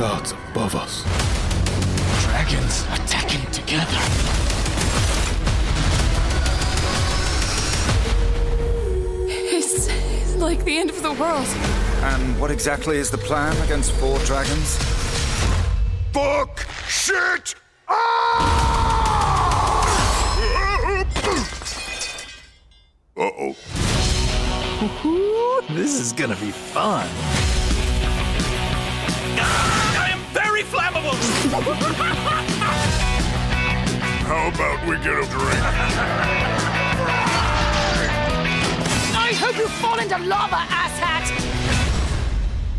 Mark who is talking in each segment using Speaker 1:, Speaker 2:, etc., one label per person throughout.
Speaker 1: gods above us.
Speaker 2: Dragons attacking together.
Speaker 3: It's like the end of the world.
Speaker 4: And what exactly is the plan against four dragons?
Speaker 1: Fuck! Shit! Ah! Uh-oh.
Speaker 5: This is gonna be fun.
Speaker 2: I am very flammable!
Speaker 1: How about we get a drink?
Speaker 3: I hope you fall into lava, asshat!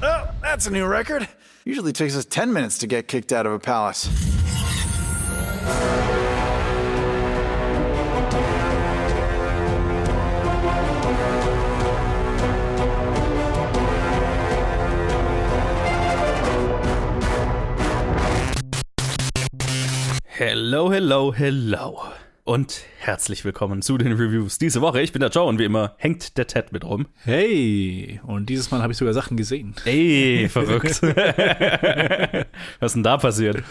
Speaker 5: Oh, that's a new record. Usually takes us 10 minutes to get kicked out of a palace.
Speaker 6: Hello, hello, hello. Und herzlich willkommen zu den Reviews diese Woche. Ich bin der Joe und wie immer hängt der Ted mit rum.
Speaker 7: Hey, und dieses Mal habe ich sogar Sachen gesehen.
Speaker 6: Ey, verrückt. Was ist denn da passiert?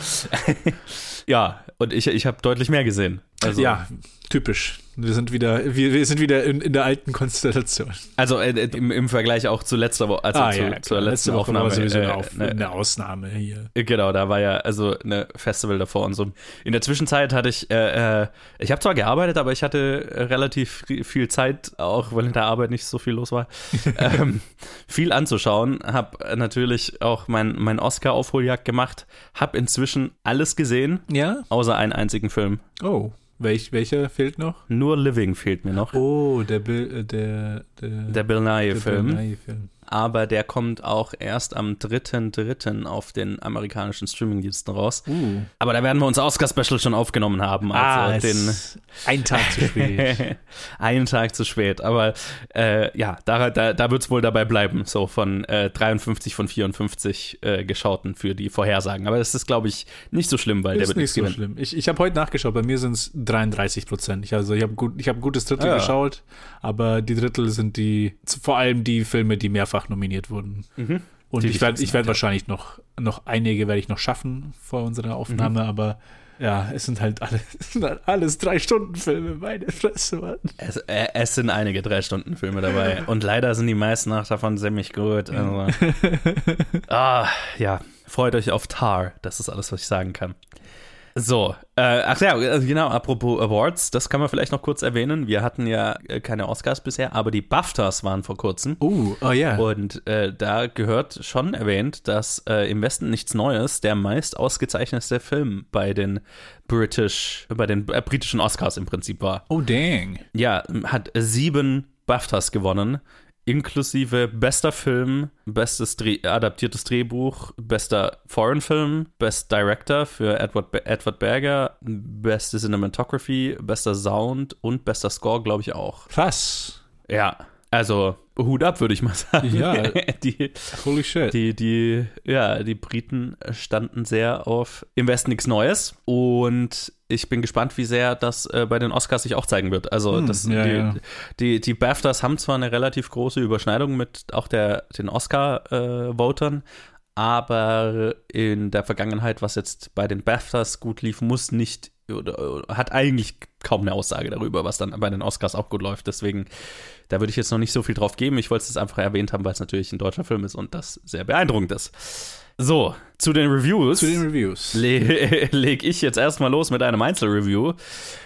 Speaker 6: ja, und ich, ich habe deutlich mehr gesehen. Also,
Speaker 7: ja, typisch. Wir sind wieder, wir, wir sind wieder in, in der alten Konstellation.
Speaker 6: Also äh, im, im Vergleich auch zu letzter Woche, also
Speaker 7: ah,
Speaker 6: zu,
Speaker 7: ja,
Speaker 6: zur letzten
Speaker 7: letzte Woche
Speaker 6: Aufnahme.
Speaker 7: war sowieso eine,
Speaker 6: äh,
Speaker 7: Auf
Speaker 6: ne,
Speaker 7: eine Ausnahme hier.
Speaker 6: Genau, da war ja also eine Festival davor und so. In der Zwischenzeit hatte ich, äh, äh, ich habe zwar gearbeitet, aber ich hatte äh, relativ viel Zeit, auch weil in der Arbeit nicht so viel los war, ähm, viel anzuschauen. Habe natürlich auch mein, mein Oscar-Aufholjagd gemacht, habe inzwischen alles gesehen,
Speaker 7: Ja?
Speaker 6: außer einen einzigen Film.
Speaker 7: Oh, welch, welcher fehlt noch?
Speaker 6: Nur Living fehlt mir noch.
Speaker 7: Oh, der Bill, äh, der, der,
Speaker 6: Der Bill Nye-Film.
Speaker 7: Bill Nye-Film.
Speaker 6: Aber der kommt auch erst am 3.3. auf den amerikanischen Streamingdiensten raus.
Speaker 7: Uh.
Speaker 6: Aber da werden wir unser Oscar-Special schon aufgenommen haben.
Speaker 7: Ah,
Speaker 6: Also den
Speaker 7: es- ein Tag zu spät.
Speaker 6: einen Tag zu spät. Aber äh, ja, da, da, da wird es wohl dabei bleiben, so von äh, 53 von 54 äh, geschauten für die Vorhersagen. Aber das ist, glaube ich, nicht so schlimm, weil der
Speaker 7: ist
Speaker 6: wird
Speaker 7: nicht so
Speaker 6: gewinnen.
Speaker 7: schlimm. Ich, ich habe heute nachgeschaut, bei mir sind es 33 Prozent. Ich, also ich habe gut, ich hab ein gutes Drittel
Speaker 6: Ah, ja.
Speaker 7: geschaut, aber die Drittel sind die, vor allem die Filme, die mehrfach nominiert wurden. Und
Speaker 6: Mhm. Die
Speaker 7: ich werde werd wahrscheinlich noch, noch einige werde ich noch schaffen vor unserer
Speaker 6: Mhm.
Speaker 7: Aufnahme, aber ja, es sind halt alle, sind halt alles drei Stunden Filme, meine Fresse, Mann.
Speaker 6: Es, äh, es sind einige Drei-Stunden-Filme dabei. Und leider sind die meisten auch davon ziemlich gut. Also. ah, ja. Freut euch auf Tar. Das ist alles, was ich sagen kann. So, äh, ach ja, äh, genau, apropos Awards, das kann man vielleicht noch kurz erwähnen. Wir hatten ja äh, keine Oscars bisher, aber die BAFTAs waren vor kurzem.
Speaker 7: Uh, oh ja.
Speaker 6: Und äh, da gehört schon erwähnt, dass äh, im Westen nichts Neues der meist ausgezeichnete Film bei den British, bei den äh, britischen Oscars im Prinzip war.
Speaker 7: Oh, dang.
Speaker 6: Ja, hat sieben BAFTAs gewonnen, inklusive bester Film, bestes Dreh, adaptiertes Drehbuch, bester Foreign Film, Best Director für Edward, Be- Edward Berger, beste Cinematography, bester Sound und bester Score, glaube ich auch.
Speaker 7: Krass.
Speaker 6: Ja, also Hut ab, würde ich mal sagen.
Speaker 7: Ja.
Speaker 6: die,
Speaker 7: Holy shit.
Speaker 6: die, die, ja, die Briten standen sehr auf im Westen nichts Neues und ich bin gespannt, wie sehr das äh, bei den Oscars sich auch zeigen wird. Also das,
Speaker 7: ja,
Speaker 6: die,
Speaker 7: ja.
Speaker 6: Die, die BAFTAs haben zwar eine relativ große Überschneidung mit auch der, den Oscar-Votern, aber in der Vergangenheit, was jetzt bei den BAFTAs gut lief, muss nicht oder hat eigentlich kaum eine Aussage darüber, was dann bei den Oscars auch gut läuft. Deswegen, da würde ich jetzt noch nicht so viel drauf geben. Ich wollte es einfach erwähnt haben, weil es natürlich ein deutscher Film ist und das sehr beeindruckend ist. So, zu den Reviews.
Speaker 7: Zu den Reviews.
Speaker 6: Le leg ich jetzt erstmal los mit einem Einzelreview.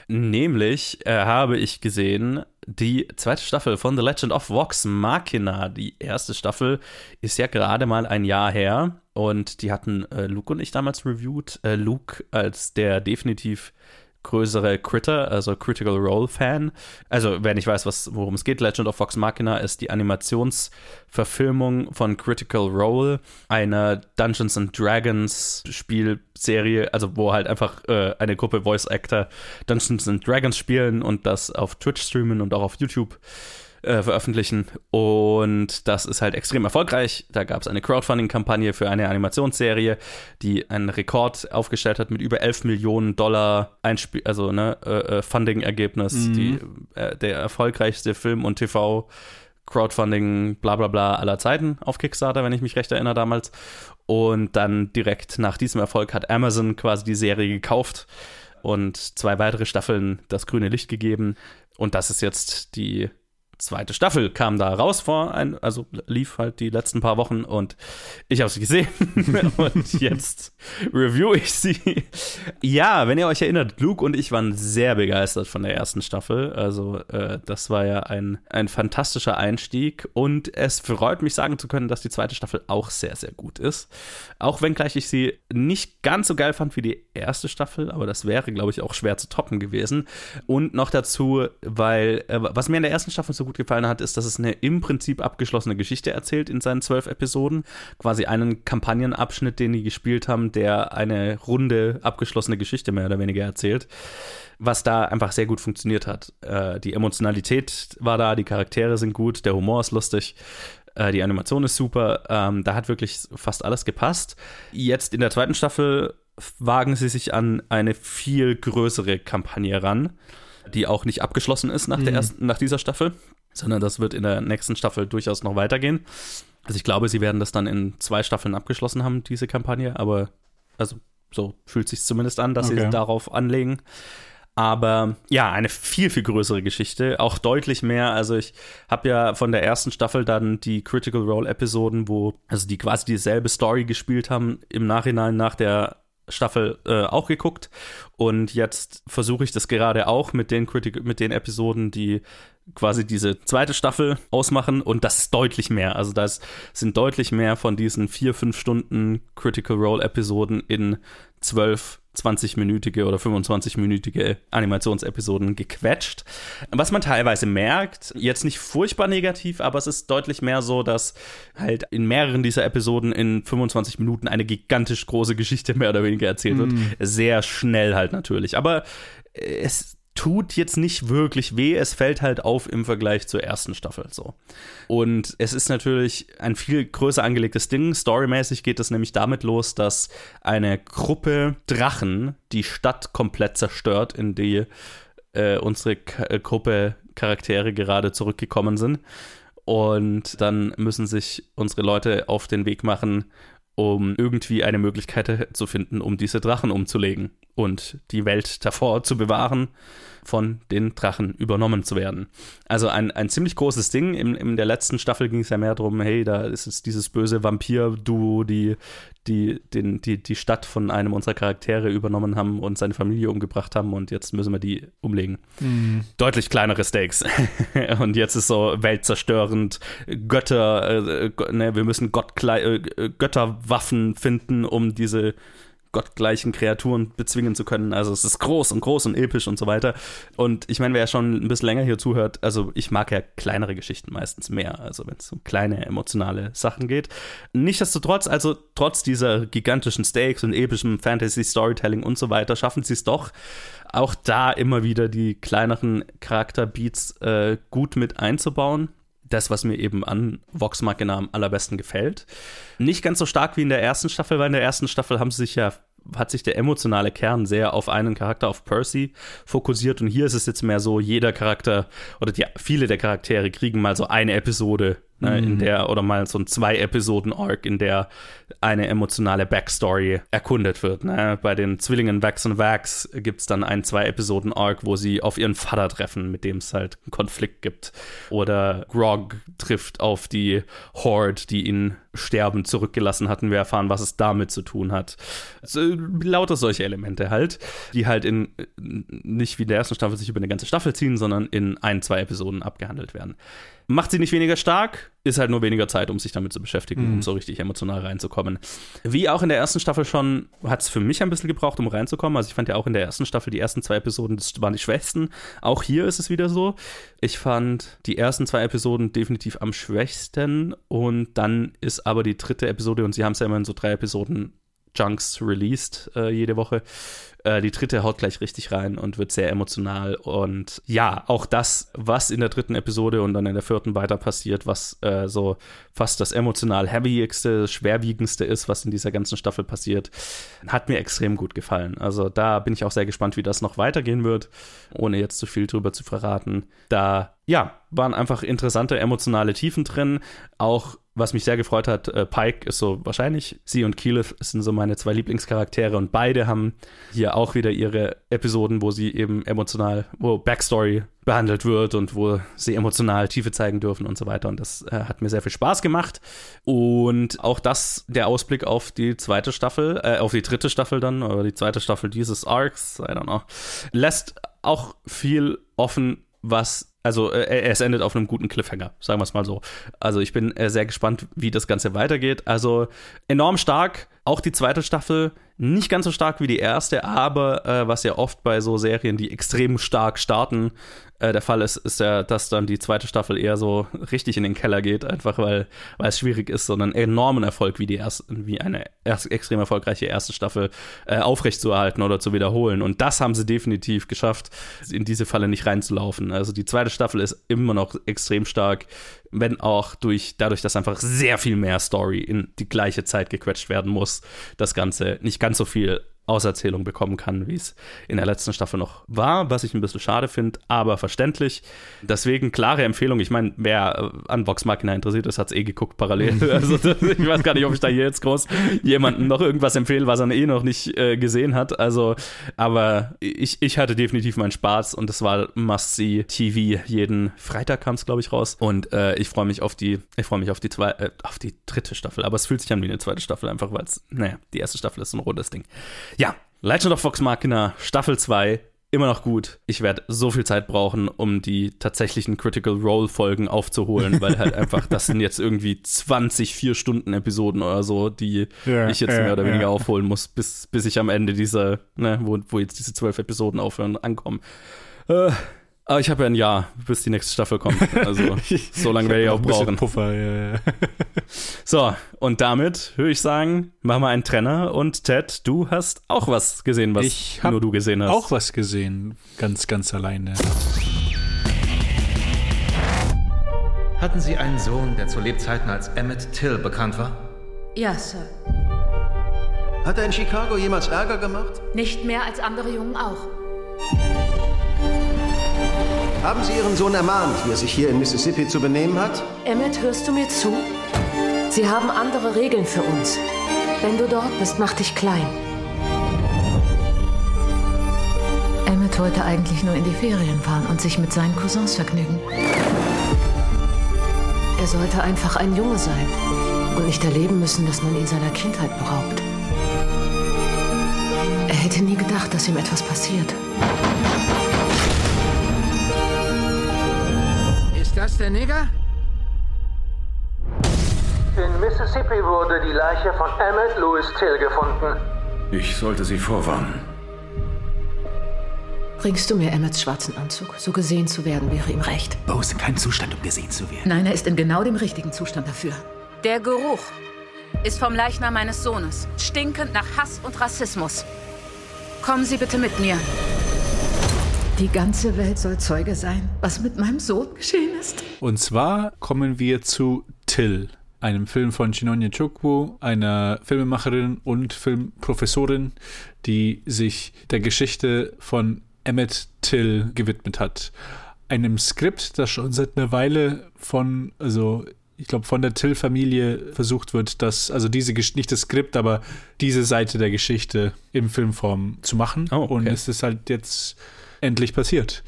Speaker 6: Nämlich äh, habe ich gesehen, die zweite Staffel von The Legend of Vox Machina. Die erste Staffel ist ja gerade mal ein Jahr her und die hatten äh, Luke und ich damals reviewed. Äh, Luke als der definitiv größere Critter, also Critical Role Fan. Also, wer nicht weiß, was, worum es geht, Legend of Vox Machina ist die Animationsverfilmung von Critical Role, einer Dungeons and Dragons Spielserie, also wo halt einfach äh, eine Gruppe Voice Actor Dungeons and Dragons spielen und das auf Twitch streamen und auch auf YouTube äh, veröffentlichen. Und das ist halt extrem erfolgreich. Da gab es eine Crowdfunding-Kampagne für eine Animationsserie, die einen Rekord aufgestellt hat mit über 11 Millionen Dollar Einspiel also ne, äh, äh, Funding-Ergebnis. Die, äh, der erfolgreichste Film- und TV- Crowdfunding, bla bla bla aller Zeiten auf Kickstarter, wenn ich mich recht erinnere damals. Und dann direkt nach diesem Erfolg hat Amazon quasi die Serie gekauft und zwei weitere Staffeln das grüne Licht gegeben. Und das ist jetzt die zweite Staffel kam da raus vor, ein, also lief halt die letzten paar Wochen und ich habe sie gesehen und jetzt review ich sie. Ja, wenn ihr euch erinnert, Luke und ich waren sehr begeistert von der ersten Staffel. Also äh, das war ja ein, ein fantastischer Einstieg und es freut mich sagen zu können, dass die zweite Staffel auch sehr, sehr gut ist. Auch wenn gleich ich sie nicht ganz so geil fand wie die erste Staffel, aber das wäre, glaube ich, auch schwer zu toppen gewesen. Und noch dazu, weil, äh, was mir in der ersten Staffel so gut gefallen hat, ist, dass es eine im Prinzip abgeschlossene Geschichte erzählt in seinen zwölf Episoden. Quasi einen Kampagnenabschnitt, den die gespielt haben, der eine runde, abgeschlossene Geschichte mehr oder weniger erzählt. Was da einfach sehr gut funktioniert hat. Äh, die Emotionalität war da, die Charaktere sind gut, der Humor ist lustig. Äh, die Animation ist super. Ähm, da hat wirklich fast alles gepasst. Jetzt in der zweiten Staffel wagen sie sich an eine viel größere Kampagne ran, die auch nicht abgeschlossen ist nach, der ersten, nach dieser Staffel, sondern das wird in der nächsten Staffel durchaus noch weitergehen. Also ich glaube, sie werden das dann in zwei Staffeln abgeschlossen haben, diese Kampagne, aber also so fühlt sich zumindest an, dass
Speaker 7: Okay.
Speaker 6: sie darauf anlegen. Aber ja, eine viel, viel größere Geschichte, auch deutlich mehr. Also ich habe ja von der ersten Staffel dann die Critical Role Episoden, wo, also die quasi dieselbe Story gespielt haben, im Nachhinein nach der Staffel äh, auch geguckt. Und jetzt versuche ich das gerade auch mit den, mit den Episoden, die quasi diese zweite Staffel ausmachen. Und das ist deutlich mehr. Also das sind deutlich mehr von diesen vier, fünf Stunden Critical Role Episoden in zwölf 20-minütige oder 25-minütige Animationsepisoden gequetscht. Was man teilweise merkt, jetzt nicht furchtbar negativ, aber es ist deutlich mehr so, dass halt in mehreren dieser Episoden in 25 Minuten eine gigantisch große Geschichte mehr oder weniger erzählt wird. Sehr schnell halt natürlich. Aber es tut jetzt nicht wirklich weh, es fällt halt auf im Vergleich zur ersten Staffel so. Und es ist natürlich ein viel größer angelegtes Ding. Storymäßig geht es nämlich damit los, dass eine Gruppe Drachen die Stadt komplett zerstört, in die äh, unsere K äh, Gruppe Charaktere gerade zurückgekommen sind. Und dann müssen sich unsere Leute auf den Weg machen, um irgendwie eine Möglichkeit zu finden, um diese Drachen umzulegen und die Welt davor zu bewahren, von den Drachen übernommen zu werden. Also ein, ein ziemlich großes Ding. In, in der letzten Staffel ging es ja mehr darum, hey, da ist jetzt dieses böse Vampir-Duo, die, die, den, die die Stadt von einem unserer Charaktere übernommen haben und seine Familie umgebracht haben und jetzt müssen wir die umlegen. Deutlich kleinere Stakes. und jetzt ist so weltzerstörend, Götter, äh, Gö- ne, wir müssen Gottgle äh, Götterwaffen finden, um diese gottgleichen Kreaturen bezwingen zu können. Also es ist groß und groß und episch und so weiter. Und ich meine, wer ja schon ein bisschen länger hier zuhört, also ich mag ja kleinere Geschichten meistens mehr, also wenn es um kleine emotionale Sachen geht. Nichtsdestotrotz, also trotz dieser gigantischen Stakes und epischem Fantasy-Storytelling und so weiter, schaffen sie es doch, auch da immer wieder die kleineren Charakterbeats äh, gut mit einzubauen das, was mir eben an Vox Machina am allerbesten gefällt. Nicht ganz so stark wie in der ersten Staffel, weil in der ersten Staffel haben sie sich ja hat sich der emotionale Kern sehr auf einen Charakter, auf Percy, fokussiert. Und hier ist es jetzt mehr so, jeder Charakter oder die, viele der Charaktere kriegen mal so eine Episode, ne, in der, oder mal so ein Zwei-Episoden-Arc, in der eine emotionale Backstory erkundet wird. Ne? Bei den Zwillingen Vax und Vax gibt es dann einen Zwei-Episoden-Arc, wo sie auf ihren Vater treffen, mit dem es halt einen Konflikt gibt. Oder Grog trifft auf die Horde, die ihn sterben zurückgelassen hatten. Wir erfahren, was es damit zu tun hat. So, lauter solche Elemente halt, die halt in nicht wie in der ersten Staffel sich über eine ganze Staffel ziehen, sondern in ein, zwei Episoden abgehandelt werden. Macht sie nicht weniger stark, ist halt nur weniger Zeit, um sich damit zu beschäftigen, um so richtig emotional reinzukommen. Wie auch in der ersten Staffel schon, hat es für mich ein bisschen gebraucht, um reinzukommen. Also ich fand ja auch in der ersten Staffel die ersten zwei Episoden, das waren die schwächsten. Auch hier ist es wieder so. Ich fand die ersten zwei Episoden definitiv am schwächsten und dann ist aber die dritte Episode, und sie haben es ja immer in so drei Episoden Junks released äh, jede Woche. Äh, die dritte haut gleich richtig rein und wird sehr emotional. Und ja, auch das, was in der dritten Episode und dann in der vierten weiter passiert, was äh, so fast das emotional heavyigste, schwerwiegendste ist, was in dieser ganzen Staffel passiert, hat mir extrem gut gefallen. Also da bin ich auch sehr gespannt, wie das noch weitergehen wird, ohne jetzt zu viel drüber zu verraten. Da ja, waren einfach interessante emotionale Tiefen drin. Auch was mich sehr gefreut hat, äh, Pike ist so wahrscheinlich, sie und Keyleth sind so meine zwei Lieblingscharaktere und beide haben hier auch wieder ihre Episoden, wo sie eben emotional, wo Backstory behandelt wird und wo sie emotional Tiefe zeigen dürfen und so weiter. Und das äh, hat mir sehr viel Spaß gemacht. Und auch das, der Ausblick auf die zweite Staffel, äh, auf die dritte Staffel dann, oder die zweite Staffel dieses Arcs, I don't know, lässt auch viel offen, was also äh, es endet auf einem guten Cliffhanger, sagen wir es mal so. Also ich bin äh, sehr gespannt, wie das Ganze weitergeht. Also enorm stark, auch die zweite Staffel nicht ganz so stark wie die erste, aber äh, was ja oft bei so Serien, die extrem stark starten, äh, der Fall ist, ist ja, dass dann die zweite Staffel eher so richtig in den Keller geht, einfach weil, weil es schwierig ist, so einen enormen Erfolg wie die erste, wie eine erst, extrem erfolgreiche erste Staffel äh, aufrechtzuerhalten oder zu wiederholen. Und das haben sie definitiv geschafft, in diese Falle nicht reinzulaufen. Also die zweite Staffel ist immer noch extrem stark, wenn auch durch, dadurch, dass einfach sehr viel mehr Story in die gleiche Zeit gequetscht werden muss, das Ganze nicht ganz so viel Auserzählung bekommen kann, wie es in der letzten Staffel noch war, was ich ein bisschen schade finde, aber verständlich. Deswegen klare Empfehlung. Ich meine, wer äh, an Vox Machina interessiert ist, hat es eh geguckt parallel. Also ich weiß gar nicht, ob ich da hier jetzt groß jemandem noch irgendwas empfehle, was er eh noch nicht äh, gesehen hat. Also, aber ich, ich hatte definitiv meinen Spaß und es war Must-See TV. Jeden Freitag kam es, glaube ich, raus. Und äh, ich freue mich auf die, ich freue mich auf die zwei, äh, auf die dritte Staffel. Aber es fühlt sich an wie eine zweite Staffel, einfach weil es, naja, die erste Staffel ist so ein rundes Ding. Ja, Legend of Vox Machina Staffel 2 immer noch gut. Ich werde so viel Zeit brauchen, um die tatsächlichen Critical Role Folgen aufzuholen, weil halt einfach, das sind jetzt irgendwie 20 4-Stunden-Episoden oder so, die
Speaker 7: Ja,
Speaker 6: ich jetzt
Speaker 7: ja,
Speaker 6: mehr oder weniger
Speaker 7: ja.
Speaker 6: aufholen muss, bis, bis ich am Ende dieser, ne, wo, wo jetzt diese zwölf Episoden aufhören, ankomme. Äh, aber ich habe ja ein Jahr, bis die nächste Staffel kommt. Also so lange werde ich auch brauchen.
Speaker 7: Puffer, ja, ja.
Speaker 6: So, und damit würde ich sagen, machen wir einen Trenner und Ted, du hast auch was gesehen, was
Speaker 7: Ich
Speaker 6: nur du gesehen hast.
Speaker 7: Auch was gesehen, ganz, ganz alleine.
Speaker 8: Hatten Sie einen Sohn, der zu Lebzeiten als Emmett Till bekannt war?
Speaker 3: Ja, Sir.
Speaker 9: Hat er in Chicago jemals Ärger gemacht?
Speaker 3: Nicht mehr als andere Jungen auch.
Speaker 9: Haben Sie Ihren Sohn ermahnt, wie er sich hier in Mississippi zu benehmen hat?
Speaker 3: Emmett, hörst du mir zu? Sie haben andere Regeln für uns. Wenn du dort bist, mach dich klein. Emmett wollte eigentlich nur in die Ferien fahren und sich mit seinen Cousins vergnügen. Er sollte einfach ein Junge sein und nicht erleben müssen, dass man ihn seiner Kindheit beraubt. Er hätte nie gedacht, dass ihm etwas passiert.
Speaker 10: Das der Nigger?
Speaker 11: In Mississippi wurde die Leiche von Emmett Louis Till gefunden.
Speaker 1: Ich sollte Sie vorwarnen.
Speaker 3: Bringst du mir Emmets schwarzen Anzug? So gesehen zu werden wäre ihm recht.
Speaker 10: Bo ist in keinem Zustand, um gesehen zu werden.
Speaker 3: Nein, er ist in genau dem richtigen Zustand dafür.
Speaker 12: Der Geruch ist vom Leichnam meines Sohnes, stinkend nach Hass und Rassismus. Kommen Sie bitte mit mir.
Speaker 3: Die ganze Welt soll Zeuge sein, was mit meinem Sohn geschehen ist.
Speaker 7: Und zwar kommen wir zu Till, einem Film von Shinonye Chukwu, einer Filmemacherin und Filmprofessorin, die sich der Geschichte von Emmett Till gewidmet hat. Einem Skript, das schon seit einer Weile von, also ich glaube, von der Till-Familie versucht wird, das, also diese, nicht das Skript, aber diese Seite der Geschichte in Filmform zu machen.
Speaker 6: Oh, okay.
Speaker 7: Und es ist halt jetzt endlich passiert.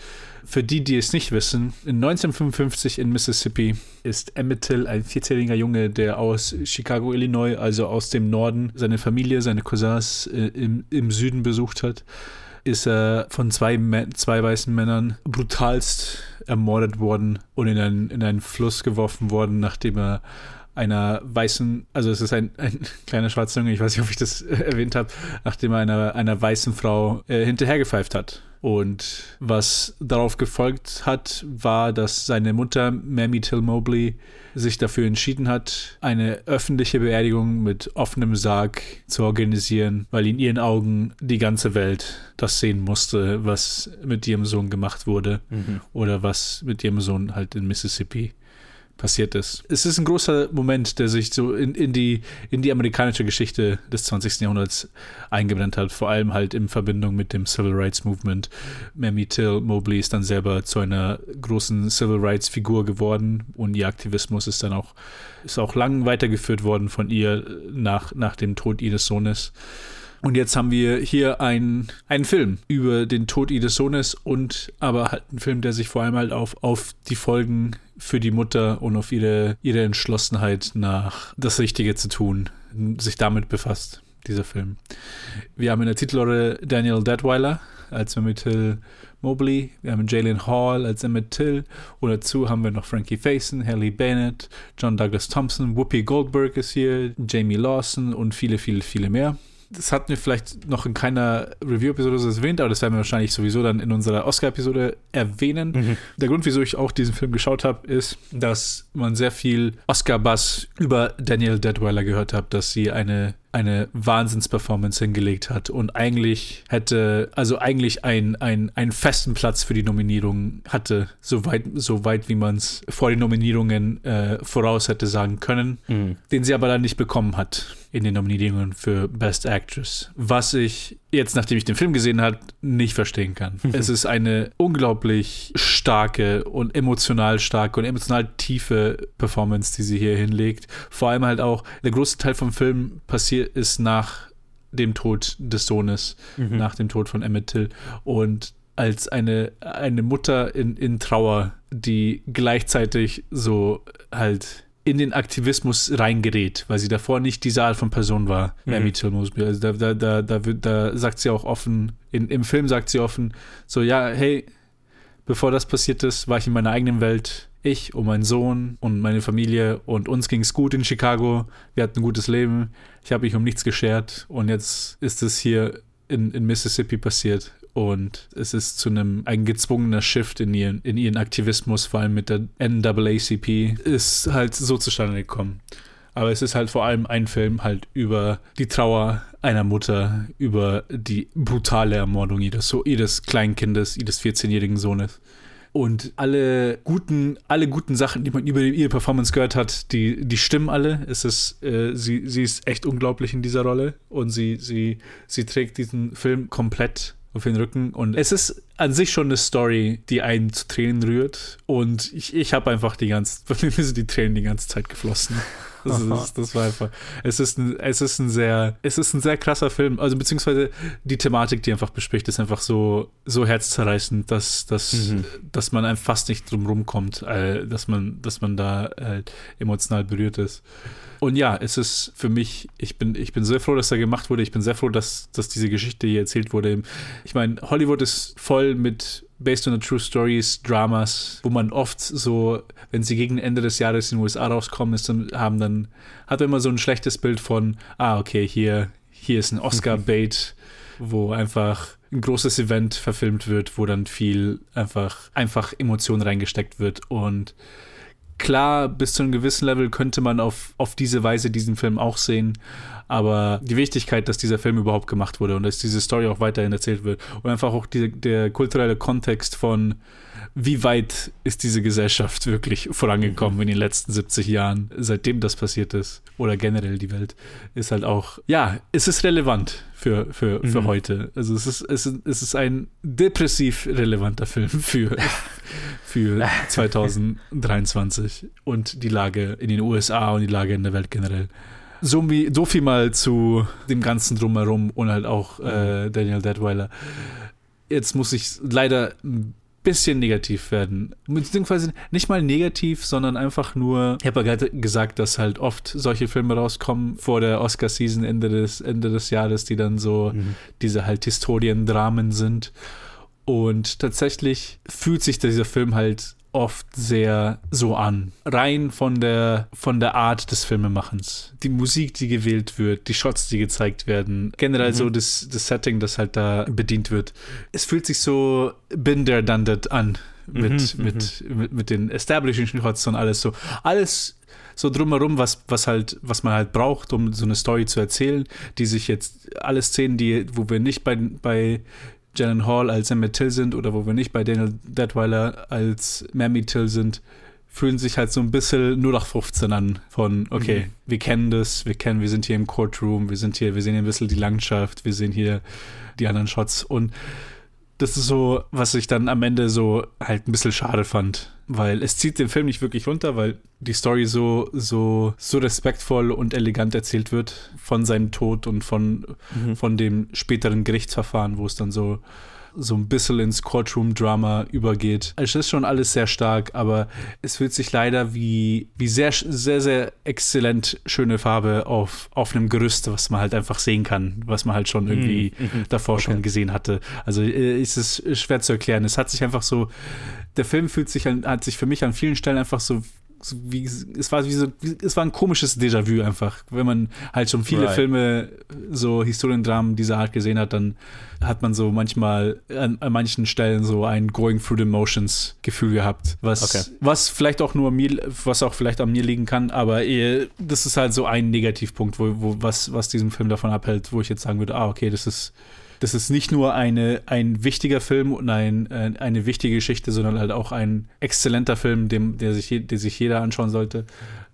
Speaker 7: Für die, die es nicht wissen, in 1955 in Mississippi ist Emmett Till ein 14-jähriger Junge, der aus Chicago, Illinois, also aus dem Norden, seine Familie, seine Cousins äh, im, im Süden besucht hat. Ist er von zwei, zwei weißen Männern brutalst ermordet worden und in einen, in einen Fluss geworfen worden, nachdem er einer weißen, also es ist ein, ein kleiner schwarzer Junge, ich weiß nicht, ob ich das äh, erwähnt habe, nachdem er einer, einer weißen Frau äh, hinterhergepfeift hat. Und was darauf gefolgt hat, war, dass seine Mutter, Mamie Till Mobley, sich dafür entschieden hat, eine öffentliche Beerdigung mit offenem Sarg zu organisieren, weil in ihren Augen die ganze Welt das sehen musste, was mit ihrem Sohn gemacht wurde oder was mit ihrem Sohn halt in Mississippi passiert ist. Es ist ein großer Moment, der sich so in, in, die, in die amerikanische Geschichte des 20. Jahrhunderts eingebrannt hat, vor allem halt in Verbindung mit dem Civil Rights Movement. Mamie Till Mobley ist dann selber zu einer großen Civil Rights Figur geworden und ihr Aktivismus ist dann auch, ist auch lang weitergeführt worden von ihr nach, nach dem Tod ihres Sohnes. Und jetzt haben wir hier einen, einen Film über den Tod ihres Sohnes und aber halt einen Film, der sich vor allem halt auf, auf die Folgen für die Mutter und auf ihre, ihre Entschlossenheit nach das Richtige zu tun, sich damit befasst, dieser Film. Wir haben in der Titelrolle Daniel Detweiler als Emmett Till Mobley, wir haben Jalen Hall als Emmett Till. Und dazu haben wir noch Frankie Faison, Haley Bennett, John Douglas Thompson, Whoopi Goldberg ist hier, Jamie Lawson und viele, viele, viele mehr das hatten wir vielleicht noch in keiner Review-Episode so erwähnt, aber das werden wir wahrscheinlich sowieso dann in unserer Oscar-Episode erwähnen. Mhm. Der Grund, wieso ich auch diesen Film geschaut habe, ist, dass man sehr viel Oscar-Bass über Daniel Deadweiler gehört hat, dass sie eine eine Wahnsinnsperformance hingelegt hat und eigentlich hätte, also eigentlich ein, ein, einen festen Platz für die Nominierung hatte, so weit, so weit wie man es vor den Nominierungen äh, voraus hätte sagen können, mhm. den sie aber dann nicht bekommen hat in den Nominierungen für Best Actress. Was ich jetzt, nachdem ich den Film gesehen habe, nicht verstehen kann. es ist eine unglaublich starke und emotional starke und emotional tiefe Performance, die sie hier hinlegt. Vor allem halt auch, der große Teil vom Film passiert ist nach dem Tod des Sohnes, mhm. nach dem Tod von Emmett Till. Und als eine, eine Mutter in, in Trauer, die gleichzeitig so halt in den Aktivismus reingerät, weil sie davor nicht diese Art von Person war, mhm. Mamie Till Mosby. Also da, da, da, da, da sagt sie auch offen, in, im Film sagt sie offen, so, ja, hey, bevor das passiert ist, war ich in meiner eigenen Welt. Ich und mein Sohn und meine Familie und uns ging es gut in Chicago. Wir hatten ein gutes Leben. Ich habe mich um nichts geschert und jetzt ist es hier in, in Mississippi passiert und es ist zu einem ein gezwungener Shift in ihren, in ihren Aktivismus, vor allem mit der NAACP, ist halt so zustande gekommen. Aber es ist halt vor allem ein Film halt über die Trauer einer Mutter, über die brutale Ermordung ihres, ihres Kleinkindes, ihres 14-jährigen Sohnes. Und alle guten, alle guten Sachen, die man über ihre Performance gehört hat, die, die stimmen alle. Es ist, äh, sie, sie ist echt unglaublich in dieser Rolle und sie, sie, sie trägt diesen Film komplett auf den Rücken. Und es ist an sich schon eine Story, die einen zu Tränen rührt. Und ich, ich habe einfach die ganze, bei mir sind die Tränen die ganze Zeit geflossen. Das, ist, das war einfach. Es ist, ein, es ist ein sehr, es ist ein sehr krasser Film. Also beziehungsweise die Thematik, die einfach bespricht, ist einfach so, so herzzerreißend, dass, dass, mhm. dass man einem fast nicht drum rumkommt, äh, dass man, dass man da äh, emotional berührt ist. Und ja, es ist für mich, ich bin, ich bin sehr froh, dass er gemacht wurde. Ich bin sehr froh, dass, dass diese Geschichte hier erzählt wurde. Ich meine, Hollywood ist voll mit Based on the True Stories, Dramas, wo man oft so, wenn sie gegen Ende des Jahres in den USA rauskommen, ist, haben dann, hat man immer so ein schlechtes Bild von, ah, okay, hier, hier ist ein Oscar-Bait, wo einfach ein großes Event verfilmt wird, wo dann viel einfach, einfach Emotionen reingesteckt wird und Klar, bis zu einem gewissen Level könnte man auf, auf diese Weise diesen Film auch sehen, aber die Wichtigkeit, dass dieser Film überhaupt gemacht wurde und dass diese Story auch weiterhin erzählt wird und einfach auch die, der kulturelle Kontext von, wie weit ist diese Gesellschaft wirklich vorangekommen in den letzten 70 Jahren, seitdem das passiert ist oder generell die Welt, ist halt auch, ja, es ist relevant für, für, für mhm. heute. Also es ist, es, ist, es ist ein depressiv relevanter Film für, für 2023 und die Lage in den USA und die Lage in der Welt generell. So, wie, so viel mal zu dem Ganzen drumherum und halt auch äh, Daniel Deadweiler. Jetzt muss ich leider ein bisschen negativ werden. Beziehungsweise nicht mal negativ, sondern einfach nur, ich habe ja gerade gesagt, dass halt oft solche Filme rauskommen vor der Oscar-Season Ende des, Ende des Jahres, die dann so mhm. diese halt Historiendramen sind. Und tatsächlich fühlt sich dieser Film halt oft sehr so an. Rein von der, von der Art des Filmemachens. Die Musik, die gewählt wird, die Shots, die gezeigt werden, generell mhm. so das, das Setting, das halt da bedient wird. Es fühlt sich so binder done an mit, mhm, mit, mhm. mit, mit den Establishing Shots und alles so. Alles so drumherum, was, was halt, was man halt braucht, um so eine Story zu erzählen, die sich jetzt alle Szenen, die, wo wir nicht bei, bei Jalen Hall als Emmett Till sind oder wo wir nicht bei Daniel Detweiler als Mammy Till sind, fühlen sich halt so ein bisschen nur nach 15 an. Von, okay,
Speaker 6: Mhm.
Speaker 7: wir kennen das, wir kennen, wir sind hier im Courtroom, wir sind hier, wir sehen hier ein bisschen die Landschaft, wir sehen hier die anderen Shots und das ist so, was ich dann am Ende so halt ein bisschen schade fand. Weil es zieht den Film nicht wirklich runter, weil die Story so, so, so respektvoll und elegant erzählt wird von seinem Tod und von,
Speaker 6: Mhm.
Speaker 7: von dem späteren Gerichtsverfahren, wo es dann so, so ein bisschen ins Courtroom-Drama übergeht. Es ist schon alles sehr stark, aber es fühlt sich leider wie, wie sehr, sehr, sehr exzellent schöne Farbe auf, auf einem Gerüst, was man halt einfach sehen kann, was man halt schon irgendwie
Speaker 6: Mhm.
Speaker 7: davor schon gesehen hatte. Also äh, ist es schwer zu erklären. Es hat sich einfach so, der Film fühlt sich an, hat sich für mich an vielen Stellen einfach so so wie, es war wie so, es war ein komisches Déjà-vu einfach. Wenn man halt schon viele
Speaker 6: Right.
Speaker 7: Filme, so Historiendramen dieser Art gesehen hat, dann hat man so manchmal an, an manchen Stellen so ein Going through the motions Gefühl gehabt, was,
Speaker 6: Okay.
Speaker 7: was vielleicht auch nur mir, was auch vielleicht an mir liegen kann, aber eh, das ist halt so ein Negativpunkt, wo, wo, was, was diesen Film davon abhält, wo ich jetzt sagen würde, ah, okay, das ist das ist nicht nur eine, ein wichtiger Film und ein, eine wichtige Geschichte, sondern halt auch ein exzellenter Film, dem, der, sich, der sich jeder anschauen sollte.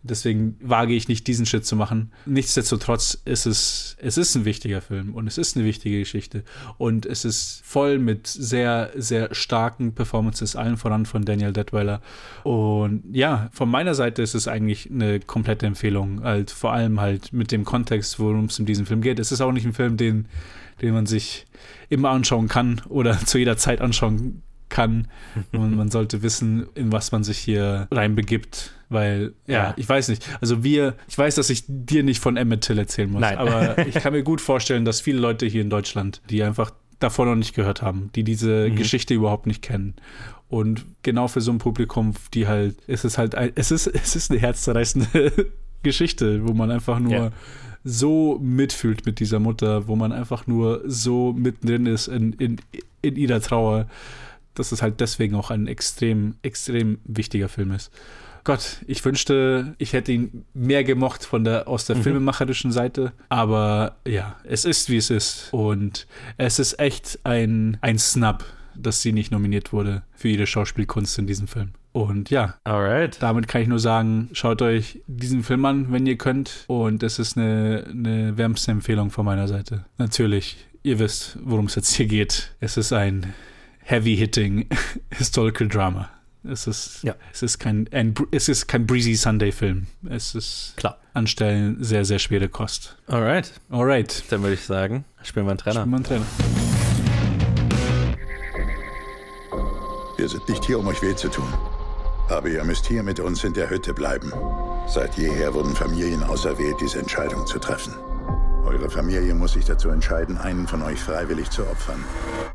Speaker 7: Deswegen wage ich nicht, diesen Schritt zu machen. Nichtsdestotrotz ist es, es ist ein wichtiger Film und es ist eine wichtige Geschichte. Und es ist voll mit sehr, sehr starken Performances, allen voran von Daniel Detweiler. Und ja, von meiner Seite ist es eigentlich eine komplette Empfehlung. Halt, vor allem halt mit dem Kontext, worum es in diesem Film geht. Es ist auch nicht ein Film, den, den man sich immer anschauen kann oder zu jeder Zeit anschauen kann. Und man sollte wissen, in was man sich hier reinbegibt. Weil, ja,
Speaker 6: Ja.
Speaker 7: ich weiß nicht. Also wir, ich weiß, dass ich dir nicht von Emmett Till erzählen muss,
Speaker 6: Nein.
Speaker 7: aber ich kann mir gut vorstellen, dass viele Leute hier in Deutschland, die einfach davon noch nicht gehört haben, die diese
Speaker 6: Mhm.
Speaker 7: Geschichte überhaupt nicht kennen. Und genau für so ein Publikum, die halt, es ist halt, ein, es ist, es ist eine herzzerreißende Geschichte, wo man einfach nur
Speaker 6: Ja.
Speaker 7: So mitfühlt mit dieser Mutter, wo man einfach nur so mittendrin ist in, in, in ihrer Trauer, dass es halt deswegen auch ein extrem, extrem wichtiger Film ist. Gott, ich wünschte, ich hätte ihn mehr gemocht von der, aus der
Speaker 6: Mhm.
Speaker 7: filmemacherischen Seite. Aber ja, es ist, wie es ist. Und es ist echt ein, ein Snub, dass sie nicht nominiert wurde für ihre Schauspielkunst in diesem Film. Und ja,
Speaker 6: Alright.
Speaker 7: damit kann ich nur sagen, schaut euch diesen Film an, wenn ihr könnt. Und es ist eine, eine wärmste Empfehlung von meiner Seite. Natürlich, ihr wisst, worum es jetzt hier geht. Es ist ein heavy-hitting Historical Drama. Es ist,
Speaker 6: Ja.
Speaker 7: es ist kein, ein, es ist kein breezy Sunday-Film. Es ist
Speaker 6: Klar.
Speaker 7: an Stellen sehr, sehr schwere Kost.
Speaker 6: Alright.
Speaker 7: Alright.
Speaker 6: Dann würde ich sagen, spielen wir einen Trainer.
Speaker 7: Spielen wir einen Trainer.
Speaker 13: Wir sind nicht hier, um euch weh zu tun. Aber ihr müsst hier mit uns in der Hütte bleiben. Seit jeher wurden Familien auserwählt, diese Entscheidung zu treffen. Eure Familie muss sich dazu entscheiden, einen von euch freiwillig zu opfern,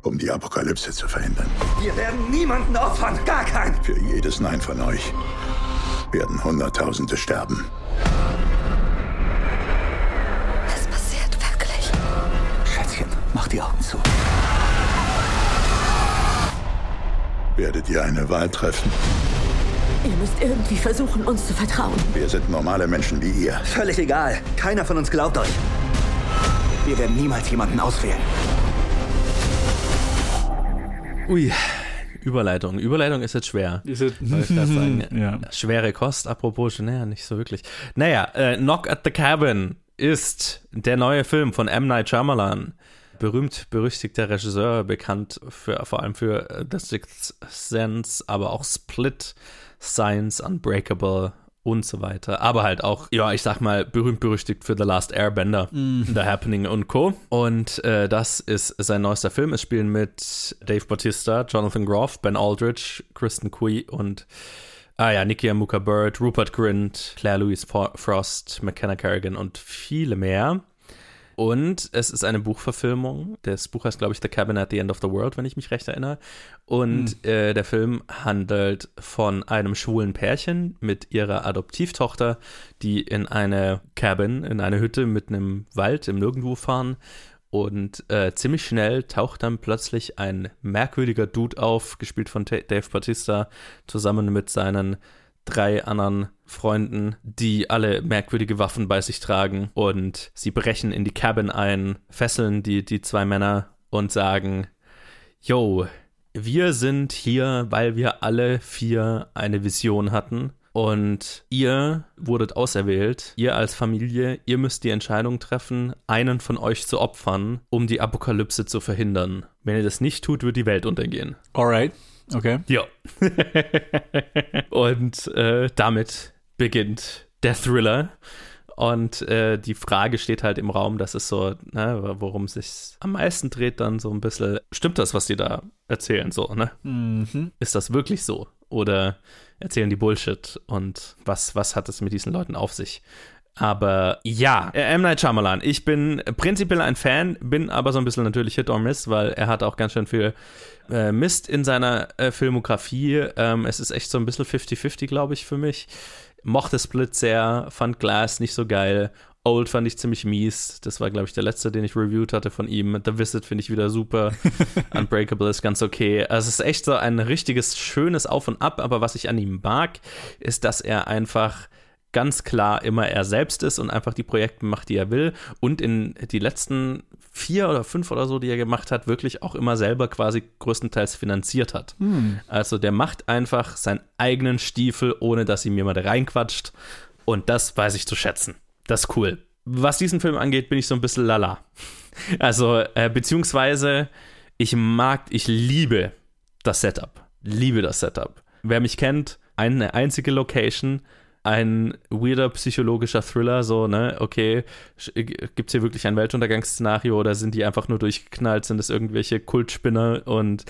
Speaker 13: um die Apokalypse zu verhindern.
Speaker 10: Wir werden niemanden opfern, gar keinen.
Speaker 13: Für jedes Nein von euch werden Hunderttausende sterben.
Speaker 10: Es passiert wirklich. Schätzchen, mach die Augen zu.
Speaker 13: Werdet ihr eine Wahl treffen?
Speaker 14: Ihr müsst irgendwie versuchen, uns zu vertrauen.
Speaker 13: Wir sind normale Menschen wie ihr.
Speaker 10: Völlig egal. Keiner von uns glaubt euch. Wir werden niemals jemanden auswählen.
Speaker 6: Ui. Überleitung. Überleitung ist jetzt schwer.
Speaker 7: Ist
Speaker 6: sagen.
Speaker 7: Ja.
Speaker 6: Schwere Kost, apropos, naja, nicht so wirklich. Naja, äh, Knock at the Cabin ist der neue Film von M. Night Shyamalan. Berühmt, berüchtigter Regisseur, bekannt für, vor allem für äh, The Sixth Sense, aber auch Split, Science, Unbreakable und so weiter. Aber halt auch, ja, ich sag mal, berühmt, berüchtigt für The Last Airbender,
Speaker 7: Mhm.
Speaker 6: The Happening und Co. Und äh, das ist sein neuester Film. Es spielen mit Dave Bautista, Jonathan Groff, Ben Aldridge, Kristen Cui und Ah ja, Nicky Amuka Bird, Rupert Grint, Claire Louise Frost, McKenna Carrigan und viele mehr. Und es ist eine Buchverfilmung. Das Buch heißt, glaube ich, The Cabin at the End of the World, wenn ich mich recht erinnere. Und äh, der Film handelt von einem schwulen Pärchen mit ihrer Adoptivtochter, die in eine Cabin, in eine Hütte mitten im Wald, im Nirgendwo fahren. Und äh, ziemlich schnell taucht dann plötzlich ein merkwürdiger Dude auf, gespielt von Ta- Dave Bautista, zusammen mit seinen drei anderen Freunden, die alle merkwürdige Waffen bei sich tragen. Und sie brechen in die Cabin ein, fesseln die, die zwei Männer und sagen, Yo, wir sind hier, weil wir alle vier eine Vision hatten. Und ihr wurdet auserwählt, ihr als Familie, ihr müsst die Entscheidung treffen, einen von euch zu opfern, um die Apokalypse zu verhindern. Wenn ihr das nicht tut, wird die Welt untergehen.
Speaker 7: Alright, okay.
Speaker 6: Ja. Und äh, damit beginnt der Thriller. Und äh, die Frage steht halt im Raum, das ist so, ne, worum es sich am meisten dreht, dann so ein bisschen, stimmt das, was die da erzählen, so, ne?
Speaker 7: Mhm.
Speaker 6: Ist das wirklich so? Oder erzählen die Bullshit? Und was, was hat es mit diesen Leuten auf sich? Aber ja, M. Night Shyamalan. Ich bin prinzipiell ein Fan, bin aber so ein bisschen natürlich Hit or Miss, weil er hat auch ganz schön viel äh, Mist in seiner äh, Filmografie. Ähm, es ist echt so ein bisschen 50-50, glaube ich, für mich. Mochte Split sehr, fand Glass nicht so geil. Old fand ich ziemlich mies. Das war, glaube ich, der letzte, den ich reviewed hatte von ihm. The Visit finde ich wieder super. Unbreakable ist ganz okay. Also es ist echt so ein richtiges, schönes Auf und Ab. Aber was ich an ihm mag, ist, dass er einfach ganz klar immer er selbst ist und einfach die Projekte macht, die er will. Und in die letzten vier oder fünf oder so, die er gemacht hat, wirklich auch immer selber quasi größtenteils finanziert hat.
Speaker 7: Hm.
Speaker 6: Also der macht einfach seinen eigenen Stiefel, ohne dass ihm jemand reinquatscht. Und das weiß ich zu schätzen. Das ist cool. Was diesen Film angeht, bin ich so ein bisschen lala. Also, äh, beziehungsweise, ich mag, ich liebe das Setup. Liebe das Setup. Wer mich kennt, eine einzige Location, ein weirder psychologischer Thriller, so, ne, okay, gibt es hier wirklich ein Weltuntergangsszenario oder sind die einfach nur durchgeknallt, sind es irgendwelche Kultspinner und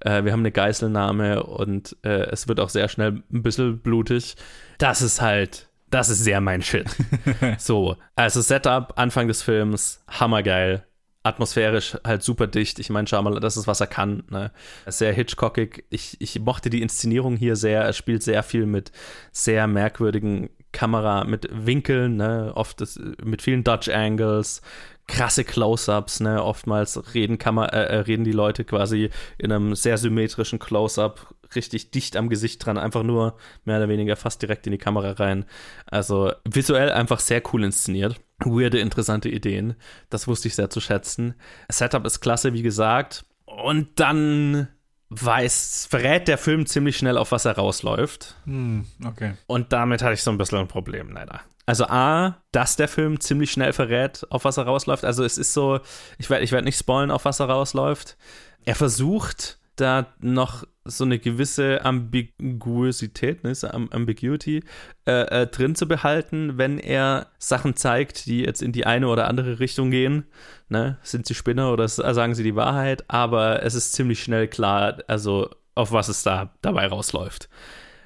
Speaker 6: äh, wir haben eine Geiselnahme und äh, es wird auch sehr schnell ein bisschen blutig. Das ist halt, das ist sehr mein Shit. so, also Setup, Anfang des Films, hammergeil, atmosphärisch halt super dicht. Ich meine, Shyamalan, das ist, was er kann. Ne? Sehr Hitchcockig. Ich, ich mochte die Inszenierung hier sehr. Er spielt sehr viel mit sehr merkwürdigen Kamera, mit Winkeln, ne? oft das, mit vielen Dutch Angles, krasse Close-ups, ne? Oftmals reden, Kammer, äh, reden die Leute quasi in einem sehr symmetrischen Close-up, richtig dicht am Gesicht dran, einfach nur mehr oder weniger fast direkt in die Kamera rein. Also visuell einfach sehr cool inszeniert. Weirde, interessante Ideen. Das wusste ich sehr zu schätzen. Setup ist klasse, wie gesagt. Und dann weiß, verrät der Film ziemlich schnell, auf was er rausläuft.
Speaker 7: Hm, okay.
Speaker 6: Und damit hatte ich so ein bisschen ein Problem, leider. Also A, dass der Film ziemlich schnell verrät, auf was er rausläuft. Also es ist so, ich werde ich werd nicht spoilen, auf was er rausläuft. Er versucht da noch so eine gewisse Ambiguosität, ne, Ambiguity äh, äh, drin zu behalten, wenn er Sachen zeigt, die jetzt in die eine oder andere Richtung gehen. Ne? Sind sie Spinner oder sagen sie die Wahrheit? Aber es ist ziemlich schnell klar, also auf was es da dabei rausläuft.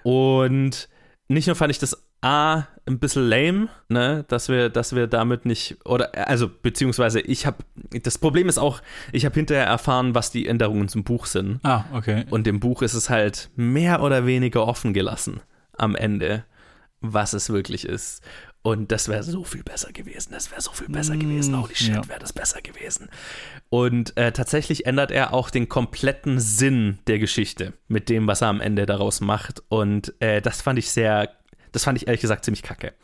Speaker 6: Und nicht nur fand ich das A, ein bisschen lame, ne, dass wir, dass wir damit nicht, oder, also, beziehungsweise ich habe, das Problem ist auch, ich habe hinterher erfahren, was die Änderungen zum Buch sind.
Speaker 7: Ah, okay.
Speaker 6: Und im Buch ist es halt mehr oder weniger offen gelassen am Ende, was es wirklich ist. Und das wäre so viel besser gewesen. Das wäre so viel besser
Speaker 7: Mm,
Speaker 6: gewesen. Holy shit,
Speaker 7: ja.
Speaker 6: wäre das besser gewesen. Und äh, tatsächlich ändert er auch den kompletten Sinn der Geschichte mit dem, was er am Ende daraus macht. Und äh, das fand ich sehr, das fand ich ehrlich gesagt ziemlich kacke.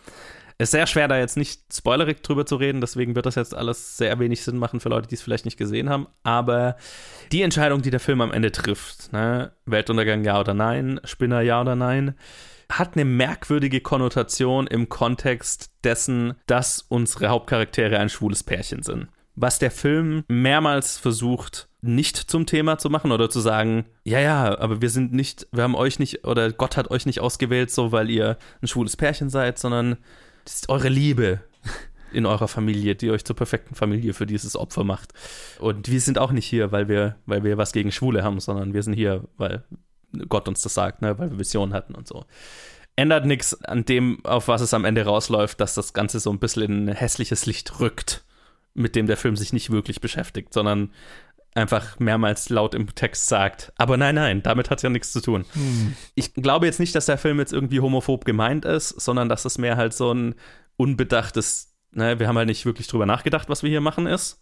Speaker 6: Es ist sehr schwer, da jetzt nicht spoilerig drüber zu reden, deswegen wird das jetzt alles sehr wenig Sinn machen für Leute, die es vielleicht nicht gesehen haben. Aber die Entscheidung, die der Film am Ende trifft, ne, Weltuntergang ja oder nein, Spinner ja oder nein, hat eine merkwürdige Konnotation im Kontext dessen, dass unsere Hauptcharaktere ein schwules Pärchen sind. Was der Film mehrmals versucht, nicht zum Thema zu machen oder zu sagen, ja, ja, aber wir sind nicht, wir haben euch nicht, oder Gott hat euch nicht ausgewählt, so weil ihr ein schwules Pärchen seid, sondern das ist eure Liebe in eurer Familie, die euch zur perfekten Familie für dieses Opfer macht. Und wir sind auch nicht hier, weil wir, weil wir was gegen Schwule haben, sondern wir sind hier, weil Gott uns das sagt, ne, weil wir Visionen hatten und so. Ändert nichts an dem, auf was es am Ende rausläuft, dass das Ganze so ein bisschen in ein hässliches Licht rückt, mit dem der Film sich nicht wirklich beschäftigt, sondern einfach mehrmals laut im Text sagt, aber nein, nein, damit hat ja nichts zu tun.
Speaker 7: Hm.
Speaker 6: Ich glaube jetzt nicht, dass der Film jetzt irgendwie homophob gemeint ist, sondern dass es mehr halt so ein unbedachtes ne, wir haben halt nicht wirklich drüber nachgedacht, was wir hier machen ist.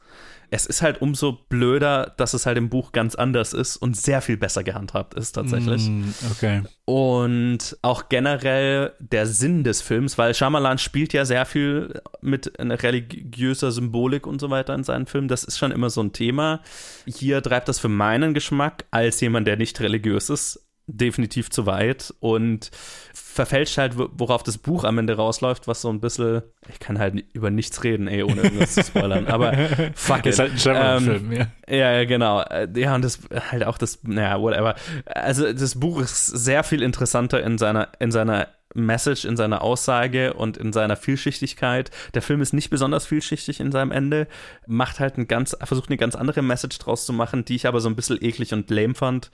Speaker 6: Es ist halt umso blöder, dass es halt im Buch ganz anders ist und sehr viel besser gehandhabt ist tatsächlich.
Speaker 7: Mm, okay.
Speaker 6: Und auch generell der Sinn des Films, weil Shyamalan spielt ja sehr viel mit religiöser Symbolik und so weiter in seinen Filmen. Das ist schon immer so ein Thema. Hier treibt das für meinen Geschmack als jemand, der nicht religiös ist, definitiv zu weit und verfälscht halt, worauf das Buch am Ende rausläuft, was so ein bisschen, ich kann halt über nichts reden, ey, ohne irgendwas zu spoilern, aber fuck it.
Speaker 7: Ist halt ein Shyamalan-Film,
Speaker 6: ähm, ja. Ja, genau. Ja, und das halt auch das, naja, whatever. Also das Buch ist sehr viel interessanter in seiner, in seiner Message, in seiner Aussage und in seiner Vielschichtigkeit. Der Film ist nicht besonders vielschichtig in seinem Ende, macht halt ein ganz, versucht eine ganz andere Message draus zu machen, die ich aber so ein bisschen eklig und lame fand.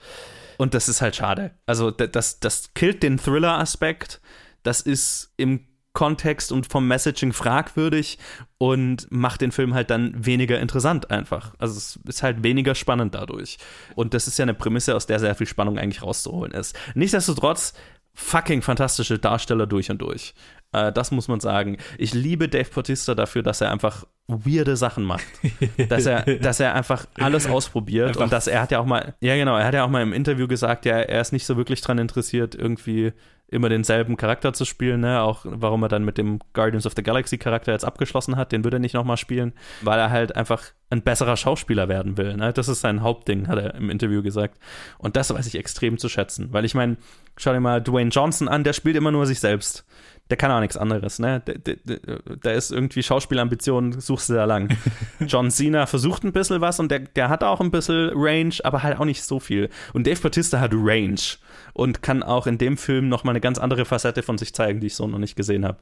Speaker 6: Und das ist halt schade. Also, das, das killt den Thriller-Aspekt. Das ist im Kontext und vom Messaging fragwürdig und macht den Film halt dann weniger interessant einfach. Also es ist halt weniger spannend dadurch. Und das ist ja eine Prämisse, aus der sehr viel Spannung eigentlich rauszuholen ist. Nichtsdestotrotz fucking fantastische Darsteller durch und durch. Äh, das muss man sagen. Ich liebe Dave Bautista dafür, dass er einfach weirde Sachen macht. dass er, dass er einfach alles ausprobiert einfach. und dass er hat ja auch mal, ja genau, er hat ja auch mal im Interview gesagt, ja, er ist nicht so wirklich dran interessiert, irgendwie immer denselben Charakter zu spielen, ne? Auch warum er dann mit dem Guardians of the Galaxy Charakter jetzt abgeschlossen hat, den würde er nicht nochmal spielen, weil er halt einfach ein besserer Schauspieler werden will. Ne? Das ist sein Hauptding, hat er im Interview gesagt. Und das weiß ich extrem zu schätzen, weil ich meine, schau dir mal Dwayne Johnson an, der spielt immer nur sich selbst der kann auch nichts anderes, ne? Der, der, der ist irgendwie Schauspielambitionen, suchst du da lang. John Cena versucht ein bisschen was und der, der hat auch ein bisschen Range, aber halt auch nicht so viel. Und Dave Bautista hat Range und kann auch in dem Film nochmal eine ganz andere Facette von sich zeigen, die ich so noch nicht gesehen habe.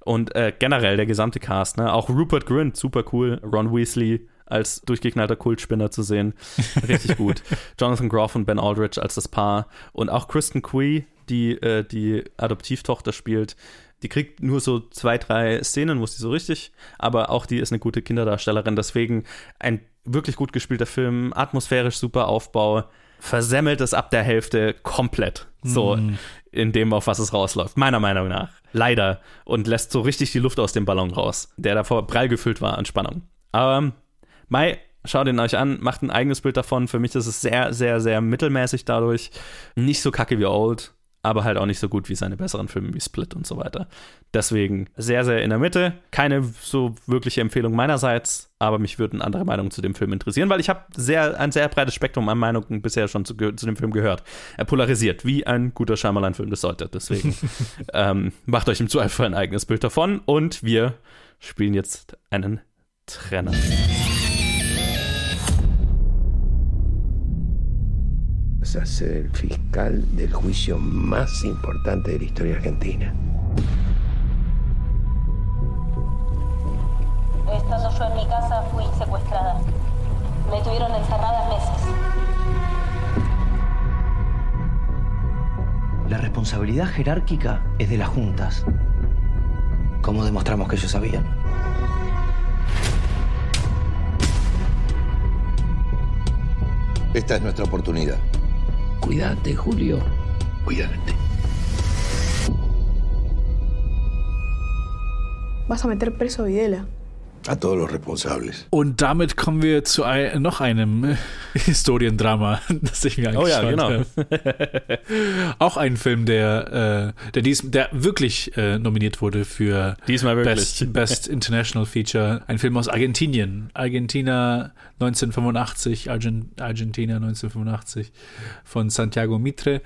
Speaker 6: Und äh, generell der gesamte Cast, ne? Auch Rupert Grint, super cool. Ron Weasley, als durchgeknallter Kultspinner zu sehen. Richtig gut. Jonathan Groff und Ben Aldridge als das Paar. Und auch Kristen Quee, die äh, die Adoptivtochter spielt, die kriegt nur so zwei, drei Szenen, wo sie so richtig, aber auch die ist eine gute Kinderdarstellerin. Deswegen ein wirklich gut gespielter Film, atmosphärisch super Aufbau, versemmelt es ab der Hälfte komplett. So mm. in dem, auf was es rausläuft. Meiner Meinung nach. Leider. Und lässt so richtig die Luft aus dem Ballon raus, der davor prall gefüllt war an Spannung. Aber Mai, schaut ihn euch an, macht ein eigenes Bild davon. Für mich ist es sehr, sehr, sehr mittelmäßig dadurch. Nicht so kacke wie Old aber halt auch nicht so gut wie seine besseren Filme wie Split und so weiter. Deswegen sehr, sehr in der Mitte. Keine so wirkliche Empfehlung meinerseits, aber mich würden andere Meinungen zu dem Film interessieren, weil ich habe sehr, ein sehr breites Spektrum an Meinungen bisher schon zu, zu dem Film gehört. Er polarisiert, wie ein guter Shyamalan-Film das sollte. Deswegen ähm, macht euch im Zweifel ein eigenes Bild davon und wir spielen jetzt einen Trenner.
Speaker 15: A ser el fiscal del juicio más importante de la historia argentina.
Speaker 16: Estando yo en mi casa fui secuestrada. Me tuvieron encerrada meses.
Speaker 10: La responsabilidad jerárquica es de las juntas. ¿Cómo demostramos que ellos sabían?
Speaker 15: Esta es nuestra oportunidad.
Speaker 10: Cuídate, Julio.
Speaker 15: Cuídate.
Speaker 17: Vas a meter preso a Videla.
Speaker 15: A todos los responsables.
Speaker 7: Und damit kommen wir zu ein, noch einem äh, Historiendrama, das ich mir angeschaut habe. Oh ja, genau. Auch ein Film, der, äh, der, dies, der wirklich äh, nominiert wurde für
Speaker 6: Diesmal wirklich.
Speaker 7: Best, Best International Feature. Ein Film aus Argentinien. Argentina 1985, Argent, Argentina 1985 von Santiago Mitre.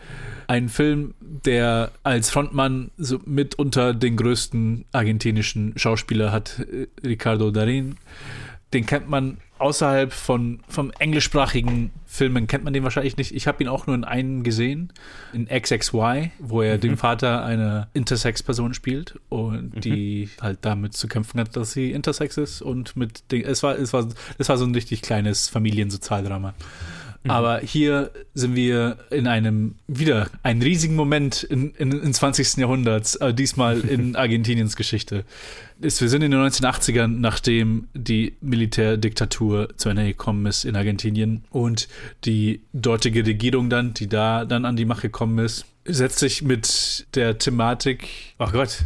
Speaker 7: Ein Film, der als Frontmann so mit unter den größten argentinischen Schauspieler hat, äh, Darin. Den kennt man außerhalb von vom englischsprachigen Filmen kennt man den wahrscheinlich nicht. Ich habe ihn auch nur in einen gesehen, in XXY, wo er mhm. den Vater einer Intersex-Person spielt und mhm. die halt damit zu kämpfen hat, dass sie Intersex ist und mit den, es war es war es war so ein richtig kleines Familiensozialdrama. Mhm. Aber hier sind wir in einem, wieder, einen riesigen Moment in, in, in 20. Jahrhunderts, äh, diesmal in Argentiniens Geschichte. Ist, wir sind in den 1980ern, nachdem die Militärdiktatur zu Ende gekommen ist in Argentinien und die dortige Regierung dann, die da dann an die Macht gekommen ist, setzt sich mit der Thematik, oh Gott,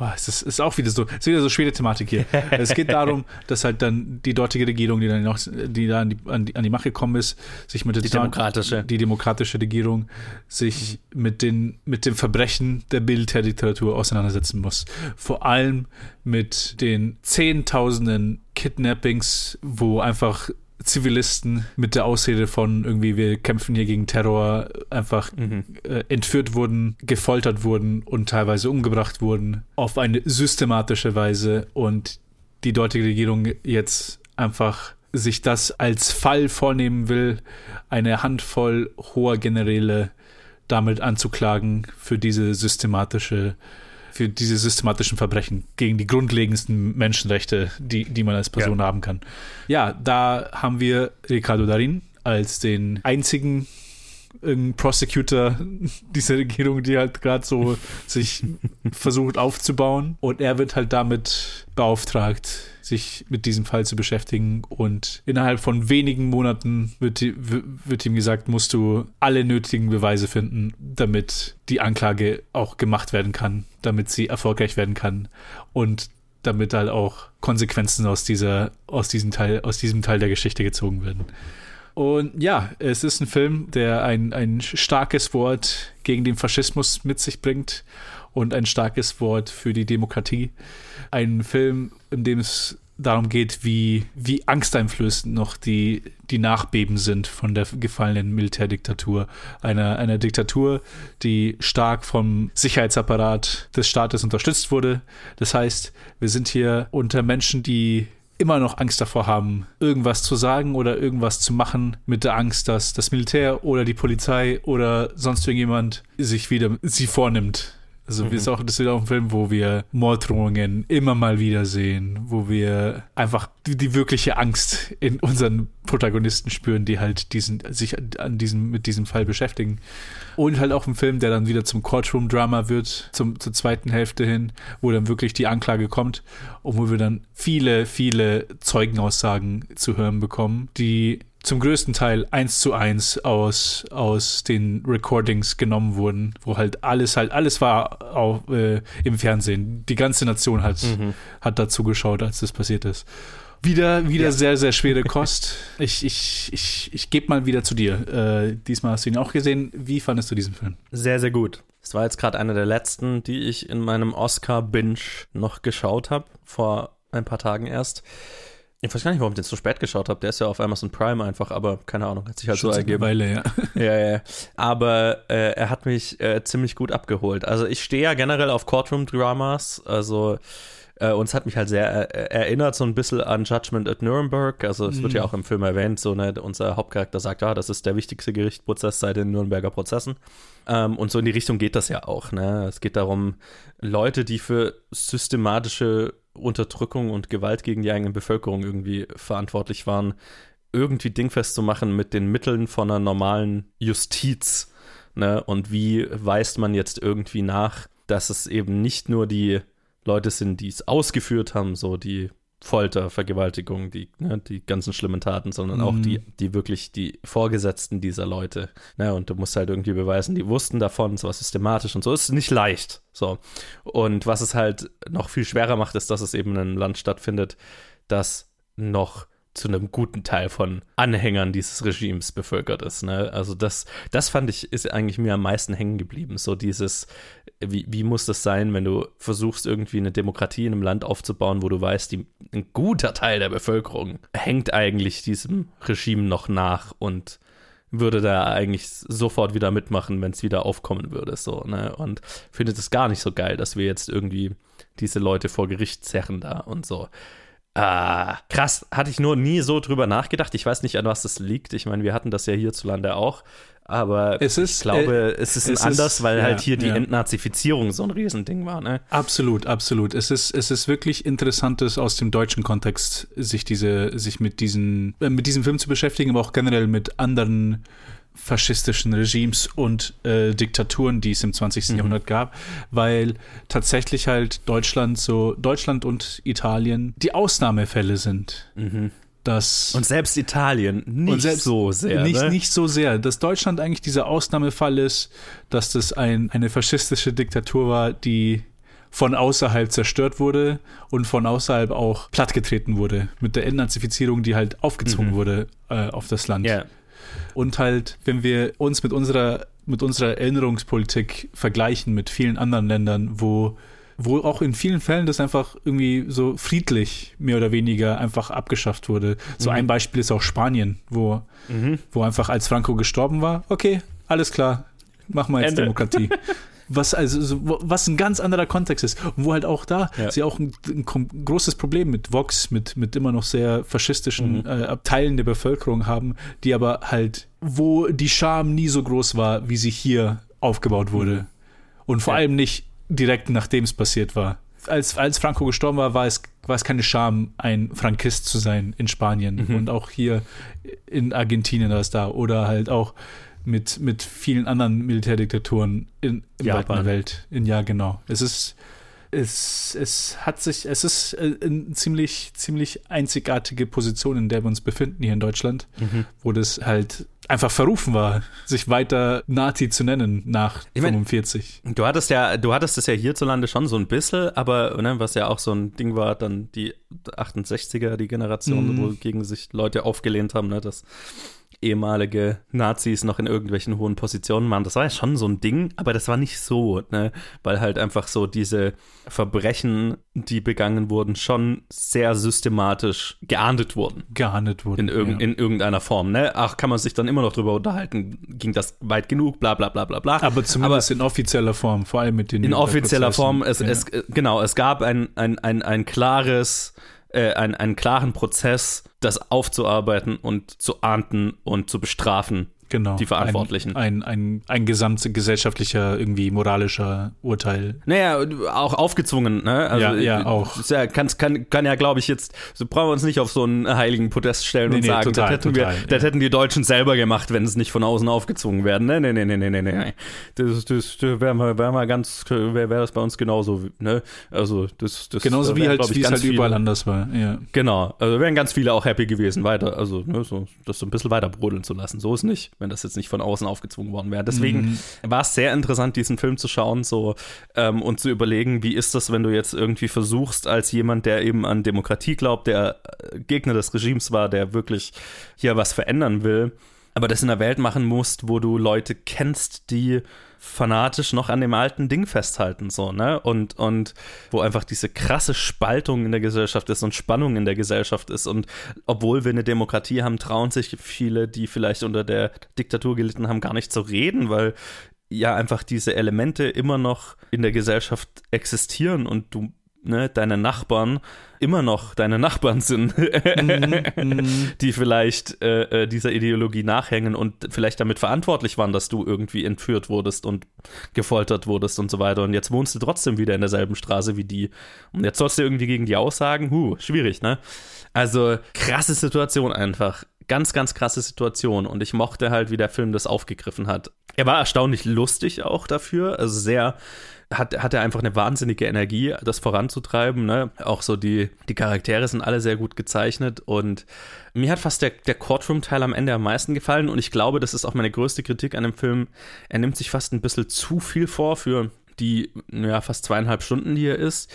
Speaker 7: Oh, es ist, ist auch wieder so, ist wieder so schwere Thematik hier. es geht darum, dass halt dann die dortige Regierung, die dann noch, die da an die, an die, an die Macht gekommen ist, sich mit der
Speaker 6: Die demokratische.
Speaker 7: die demokratische Regierung sich mit den mit dem Verbrechen der Militärdiktatur auseinandersetzen muss. Vor allem mit den Zehntausenden Kidnappings, wo einfach Zivilisten mit der Ausrede von irgendwie, wir kämpfen hier gegen Terror, einfach äh, entführt wurden, gefoltert wurden und teilweise umgebracht wurden, auf eine systematische Weise und die dortige Regierung jetzt einfach sich das als Fall vornehmen will, eine Handvoll hoher Generäle damit anzuklagen für diese systematische für diese systematischen Verbrechen gegen die grundlegendsten Menschenrechte, die, die man als Person haben kann. Ja, da haben wir Ricardo Darin als den einzigen ähm, Prosecutor dieser Regierung, die halt gerade so sich versucht aufzubauen. Und er wird halt damit beauftragt, sich mit diesem Fall zu beschäftigen. Und innerhalb von wenigen Monaten wird, die- wird ihm gesagt, musst du alle nötigen Beweise finden, damit die Anklage auch gemacht werden kann, damit sie erfolgreich werden kann und damit halt auch Konsequenzen aus dieser, aus diesem Teil, aus diesem Teil der Geschichte gezogen werden. Und ja, es ist ein Film, der ein, ein starkes Wort gegen den Faschismus mit sich bringt und ein starkes Wort für die Demokratie. Ein Film, in dem es darum geht, wie, wie angsteinflößend noch die, die Nachbeben sind von der gefallenen Militärdiktatur. Einer, einer Diktatur, die stark vom Sicherheitsapparat des Staates unterstützt wurde. Das heißt, wir sind hier unter Menschen, die immer noch Angst davor haben, irgendwas zu sagen oder irgendwas zu machen, mit der Angst, dass das Militär oder die Polizei oder sonst irgendjemand sich wieder sie vornimmt. Also
Speaker 6: Mhm.
Speaker 7: wir ist auch, das ist auch ein Film, wo wir Morddrohungen immer mal wieder sehen, wo wir einfach die, die wirkliche Angst in unseren Protagonisten spüren, die halt diesen, sich an diesem, mit diesem Fall beschäftigen. Und halt auch ein Film, der dann wieder zum Courtroom-Drama wird, zum, zur zweiten Hälfte hin, wo dann wirklich die Anklage kommt und wo wir dann viele, viele Zeugenaussagen zu hören bekommen, die zum größten Teil eins zu eins aus, aus den Recordings genommen wurden, wo halt alles halt, alles war auch, äh, im Fernsehen. Die ganze Nation hat,
Speaker 6: Mhm.
Speaker 7: hat dazu geschaut, als das passiert ist. Wieder, wieder sehr, sehr schwere Kost. Ich, ich, ich, ich gebe mal wieder zu dir. Äh, diesmal hast du ihn auch gesehen. Wie fandest du diesen Film?
Speaker 6: Sehr, sehr gut. Es war jetzt gerade einer der letzten, die ich in meinem Oscar-Binge noch geschaut habe, vor ein paar Tagen erst. Ich weiß gar nicht, warum ich den so spät geschaut habe. Der ist ja auf Amazon Prime einfach, aber keine Ahnung, hat sich halt
Speaker 7: Schon
Speaker 6: so ergeben.
Speaker 7: Weile, ja.
Speaker 6: ja, ja. Aber äh, er hat mich äh, ziemlich gut abgeholt. Also ich stehe ja generell auf Courtroom-Dramas. Also äh, uns hat mich halt sehr äh, erinnert so ein bisschen an Judgment at Nuremberg. Also es wird
Speaker 7: Mhm.
Speaker 6: ja auch im Film erwähnt, so ne, unser Hauptcharakter sagt, ja, das ist der wichtigste Gerichtsprozess seit den Nürnberger Prozessen. Ähm, und so in die Richtung geht das ja auch. Ne? Es geht darum, Leute, die für systematische Unterdrückung und Gewalt gegen die eigene Bevölkerung irgendwie verantwortlich waren, irgendwie dingfest zu machen mit den Mitteln von einer normalen Justiz. Ne? Und wie weist man jetzt irgendwie nach, dass es eben nicht nur die Leute sind, die es ausgeführt haben, so die Folter, Vergewaltigung, die, ne, die ganzen schlimmen Taten, sondern auch
Speaker 7: Mhm.
Speaker 6: die, die wirklich die Vorgesetzten dieser Leute. Ne, und du musst halt irgendwie beweisen, die wussten davon, es war systematisch und so. Es ist nicht leicht. So. Und was es halt noch viel schwerer macht, ist, dass es eben in einem Land stattfindet, das noch zu einem guten Teil von Anhängern dieses Regimes bevölkert ist. Ne? Also das, das fand ich, ist eigentlich mir am meisten hängen geblieben. So dieses, wie, wie muss das sein, wenn du versuchst, irgendwie eine Demokratie in einem Land aufzubauen, wo du weißt, die, ein guter Teil der Bevölkerung hängt eigentlich diesem Regime noch nach und würde da eigentlich sofort wieder mitmachen, wenn es wieder aufkommen würde. So, ne? Und findet es gar nicht so geil, dass wir jetzt irgendwie diese Leute vor Gericht zerren da und so. Ah, krass, hatte ich nur nie so drüber nachgedacht. Ich weiß nicht, an was das liegt. Ich meine, wir hatten das ja hierzulande auch. Aber
Speaker 7: Es ist,
Speaker 6: ich glaube,
Speaker 7: äh,
Speaker 6: es ist
Speaker 7: es
Speaker 6: anders,
Speaker 7: ist-
Speaker 6: weil
Speaker 7: ja,
Speaker 6: halt hier die
Speaker 7: ja.
Speaker 6: Entnazifizierung so ein Riesending war. Ne?
Speaker 7: Absolut, absolut. Es ist, es ist wirklich interessantes aus dem deutschen Kontext, sich diese, sich mit diesen, äh, mit diesem Film zu beschäftigen, aber auch generell mit anderen faschistischen Regimes und äh, Diktaturen, die es im 20.
Speaker 6: Mhm.
Speaker 7: Jahrhundert gab, weil tatsächlich halt Deutschland so, Deutschland und Italien die Ausnahmefälle sind. Dass
Speaker 6: Und selbst Italien nicht
Speaker 7: selbst
Speaker 6: so sehr.
Speaker 7: Nicht,
Speaker 6: ne?
Speaker 7: nicht so sehr. Dass Deutschland eigentlich dieser Ausnahmefall ist, dass das ein, eine faschistische Diktatur war, die von außerhalb zerstört wurde und von außerhalb auch plattgetreten wurde. Mit der Entnazifizierung, die halt aufgezwungen
Speaker 6: Mhm.
Speaker 7: wurde äh, auf das Land.
Speaker 6: Ja.
Speaker 7: Und halt, wenn wir uns mit unserer, mit unserer Erinnerungspolitik vergleichen mit vielen anderen Ländern, wo, wo auch in vielen Fällen das einfach irgendwie so friedlich mehr oder weniger einfach abgeschafft wurde. So
Speaker 6: Mhm.
Speaker 7: ein Beispiel ist auch Spanien, wo,
Speaker 6: Mhm.
Speaker 7: wo einfach als Franco gestorben war, okay, alles klar, machen wir jetzt
Speaker 6: Ende.
Speaker 7: Demokratie. Was also was ein ganz anderer Kontext ist und wo halt auch da
Speaker 6: Ja.
Speaker 7: sie auch ein, ein großes Problem mit Vox mit mit immer noch sehr faschistischen
Speaker 6: Mhm.
Speaker 7: äh, Teilen der Bevölkerung haben, die aber halt wo die Scham nie so groß war, wie sie hier aufgebaut wurde
Speaker 6: Mhm.
Speaker 7: und vor allem nicht direkt nachdem es passiert war. Als als Franco gestorben war, war es war es keine Scham, ein Frankist zu sein in Spanien
Speaker 6: Mhm.
Speaker 7: und auch hier in Argentinien war es da oder halt auch mit, mit vielen anderen Militärdiktaturen in, in der weiten Welt. In, ja, genau. Es ist, es, es hat sich, es ist äh, eine ziemlich, ziemlich einzigartige Position, in der wir uns befinden hier in Deutschland,
Speaker 6: Mhm.
Speaker 7: wo das halt einfach verrufen war, sich weiter Nazi zu nennen nach
Speaker 6: Ich mein,
Speaker 7: 45.
Speaker 6: Du hattest ja, du hattest es ja hierzulande schon so ein bisschen, aber ne, was ja auch so ein Ding war, dann die 68er, die Generation,
Speaker 7: Mhm.
Speaker 6: wo gegen sich Leute aufgelehnt haben, ne, dass ehemalige Nazis noch in irgendwelchen hohen Positionen waren. Das war ja schon so ein Ding, aber das war nicht so, ne, weil halt einfach so diese Verbrechen, die begangen wurden, schon sehr systematisch geahndet wurden.
Speaker 7: Geahndet wurden.
Speaker 6: In, irgend,
Speaker 7: ja.
Speaker 6: in irgendeiner Form, ne? Ach, kann man sich dann immer noch drüber unterhalten, ging das weit genug, bla bla bla bla bla.
Speaker 7: aber zumindest in offizieller Form, vor allem mit den
Speaker 6: in offizieller. Form, es,
Speaker 7: ja.
Speaker 6: es, genau, es gab ein, ein, ein, ein klares, äh, ein, einen klaren Prozess, das aufzuarbeiten und zu ahnden und zu bestrafen.
Speaker 7: Genau.
Speaker 6: die Verantwortlichen.
Speaker 7: Ein, ein, ein, ein gesamtgesellschaftlicher, irgendwie moralischer Urteil.
Speaker 6: Naja, auch aufgezwungen, ne? Also,
Speaker 7: Ja, ja,
Speaker 6: äh,
Speaker 7: auch.
Speaker 6: Ja, kann, kann, kann ja, glaube ich, jetzt, so brauchen wir uns nicht auf so einen heiligen Podest stellen
Speaker 7: Nee,
Speaker 6: und
Speaker 7: nee,
Speaker 6: sagen,
Speaker 7: total,
Speaker 6: das, hätten,
Speaker 7: total,
Speaker 6: wir,
Speaker 7: ja.
Speaker 6: das hätten die Deutschen selber gemacht, wenn es nicht von außen aufgezwungen werden. Ne, ne, ne, ne, ne, ne, ne. Das, das, das wäre mal, wär mal ganz, wäre wär das bei uns genauso, ne? Also, das, das
Speaker 7: Genauso
Speaker 6: da
Speaker 7: wie halt, wie es
Speaker 6: ganz
Speaker 7: halt überall
Speaker 6: viele-
Speaker 7: anders war. Ja.
Speaker 6: Genau, also wären ganz viele auch happy gewesen, weiter, also ne, so, das so ein bisschen weiter brodeln zu lassen. So ist nicht, wenn das jetzt nicht von außen aufgezwungen worden wäre. Deswegen
Speaker 7: Mhm.
Speaker 6: war es sehr interessant, diesen Film zu schauen so ähm, und zu überlegen, wie ist das, wenn du jetzt irgendwie versuchst, als jemand, der eben an Demokratie glaubt, der äh, Gegner des Regimes war, der wirklich hier was verändern will, aber das in einer Welt machen musst, wo du Leute kennst, die fanatisch noch an dem alten Ding festhalten, so, ne? Und, und wo einfach diese krasse Spaltung in der Gesellschaft ist und Spannung in der Gesellschaft ist. Und obwohl wir eine Demokratie haben, trauen sich viele, die vielleicht unter der Diktatur gelitten haben, gar nicht zu reden, weil ja einfach diese Elemente immer noch in der Gesellschaft existieren und du, ne, deine Nachbarn immer noch deine Nachbarn sind, die vielleicht äh, äh, dieser Ideologie nachhängen und vielleicht damit verantwortlich waren, dass du irgendwie entführt wurdest und gefoltert wurdest und so weiter. Und jetzt wohnst du trotzdem wieder in derselben Straße wie die. Und jetzt sollst du irgendwie gegen die aussagen, huh, schwierig, ne? Also krasse Situation einfach. Ganz, ganz krasse Situation. Und ich mochte halt, wie der Film das aufgegriffen hat. Er war erstaunlich lustig auch dafür. Also sehr, hat, hat er einfach eine wahnsinnige Energie, das voranzutreiben. Ne? Auch so die, die Charaktere sind alle sehr gut gezeichnet. Und mir hat fast der, der Courtroom-Teil am Ende am meisten gefallen. Und ich glaube, das ist auch meine größte Kritik an dem Film. Er nimmt sich fast ein bisschen zu viel vor für die ja, fast zweieinhalb Stunden, die er ist.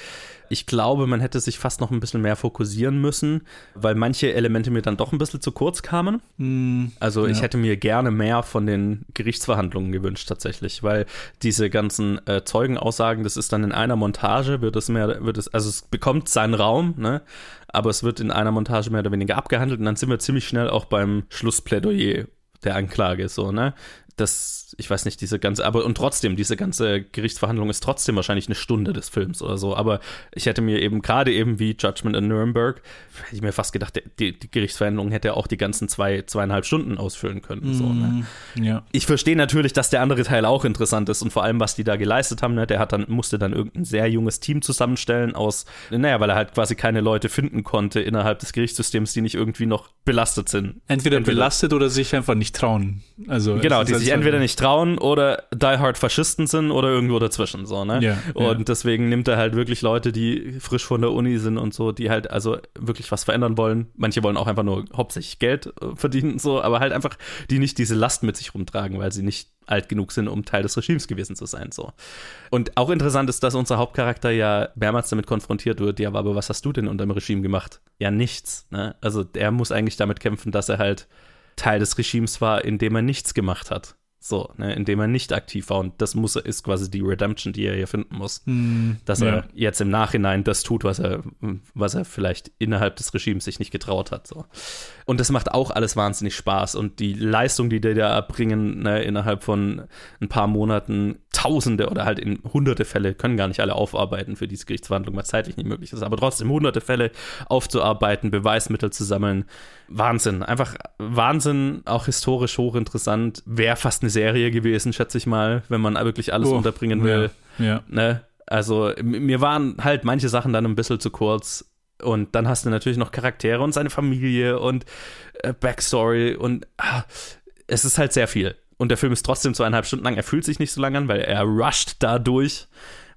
Speaker 6: Ich glaube, man hätte sich fast noch ein bisschen mehr fokussieren müssen, weil manche Elemente mir dann doch ein bisschen zu kurz kamen.
Speaker 7: Mm,
Speaker 6: Also ich
Speaker 7: ja.
Speaker 6: hätte mir gerne mehr von den Gerichtsverhandlungen gewünscht tatsächlich, weil diese ganzen äh, Zeugenaussagen, das ist dann in einer Montage, wird es mehr, wird es, also es bekommt seinen Raum, ne? Aber es wird in einer Montage mehr oder weniger abgehandelt und dann sind wir ziemlich schnell auch beim Schlussplädoyer der Anklage, so, ne? Das, ich weiß nicht, diese ganze, aber und trotzdem, diese ganze Gerichtsverhandlung ist trotzdem wahrscheinlich eine Stunde des Films oder so. Aber ich hätte mir eben gerade eben wie Judgment in Nuremberg, hätte ich mir fast gedacht, die, die Gerichtsverhandlung hätte auch die ganzen zwei, zweieinhalb Stunden ausfüllen können. So, ne?
Speaker 7: Mm, Ja.
Speaker 6: Ich verstehe natürlich, dass der andere Teil auch interessant ist und vor allem, was die da geleistet haben. Ne? Der hat dann, musste dann irgendein sehr junges Team zusammenstellen aus, naja, weil er halt quasi keine Leute finden konnte innerhalb des Gerichtssystems, die nicht irgendwie noch belastet sind.
Speaker 7: Entweder, belastet oder sich einfach nicht trauen. Also
Speaker 6: Genau, die sich sich entweder nicht trauen oder die hard Faschisten sind oder irgendwo dazwischen so, ne?
Speaker 7: Ja,
Speaker 6: und
Speaker 7: ja.
Speaker 6: deswegen nimmt er halt wirklich Leute, die frisch von der Uni sind und so, die halt also wirklich was verändern wollen. Manche wollen auch einfach nur hauptsächlich Geld äh, verdienen so, aber halt einfach die nicht diese Last mit sich rumtragen, weil sie nicht alt genug sind, um Teil des Regimes gewesen zu sein so. Und auch interessant ist, dass unser Hauptcharakter ja mehrmals damit konfrontiert wird, ja, aber was hast du denn unter dem Regime gemacht? Ja, nichts, ne? Also er muss eigentlich damit kämpfen, dass er halt Teil des Regimes war, indem er nichts gemacht hat. So, ne, indem er nicht aktiv war. Und das muss er, ist quasi die Redemption, die er hier finden muss.
Speaker 7: Hm,
Speaker 6: dass
Speaker 7: ja.
Speaker 6: er jetzt im Nachhinein das tut, was er, was er vielleicht innerhalb des Regimes sich nicht getraut hat. So. Und das macht auch alles wahnsinnig Spaß. Und die Leistung, die die da erbringen, ne, innerhalb von ein paar Monaten, Tausende oder halt in hunderte Fälle, können gar nicht alle aufarbeiten für diese Gerichtsverhandlung, weil es zeitlich nicht möglich ist. Aber trotzdem hunderte Fälle aufzuarbeiten, Beweismittel zu sammeln. Wahnsinn. Einfach Wahnsinn, auch historisch hochinteressant. Wäre fast eine Serie gewesen, schätze ich mal, wenn man wirklich alles
Speaker 7: Oh,
Speaker 6: unterbringen will.
Speaker 7: ja, ja.
Speaker 6: Ne? Also mir waren halt manche Sachen dann ein bisschen zu kurz. Und dann hast du natürlich noch Charaktere und seine Familie und äh, Backstory und ah, es ist halt sehr viel. Und der Film ist trotzdem zweieinhalb Stunden lang. Er fühlt sich nicht so lang an, weil er rusht dadurch,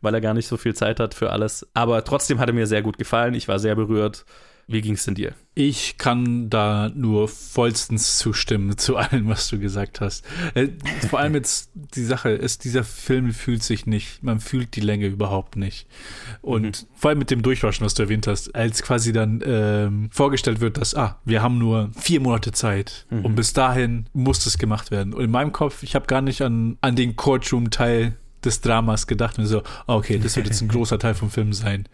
Speaker 6: weil er gar nicht so viel Zeit hat für alles. Aber trotzdem hat er mir sehr gut gefallen. Ich war sehr berührt. Wie ging es denn dir?
Speaker 7: Ich kann da nur vollstens zustimmen zu allem, was du gesagt hast. Äh, Vor allem jetzt die Sache ist, dieser Film fühlt sich nicht, man fühlt die Länge überhaupt nicht. Und vor allem mit dem Durchwaschen, was du erwähnt hast, als quasi dann ähm, vorgestellt wird, dass, ah, wir haben nur vier Monate Zeit
Speaker 6: Mhm.
Speaker 7: und bis dahin muss das gemacht werden. Und in meinem Kopf, ich habe gar nicht an, an den Courtroom-Teil des Dramas gedacht und so, okay, das wird jetzt ein großer Teil vom Film sein.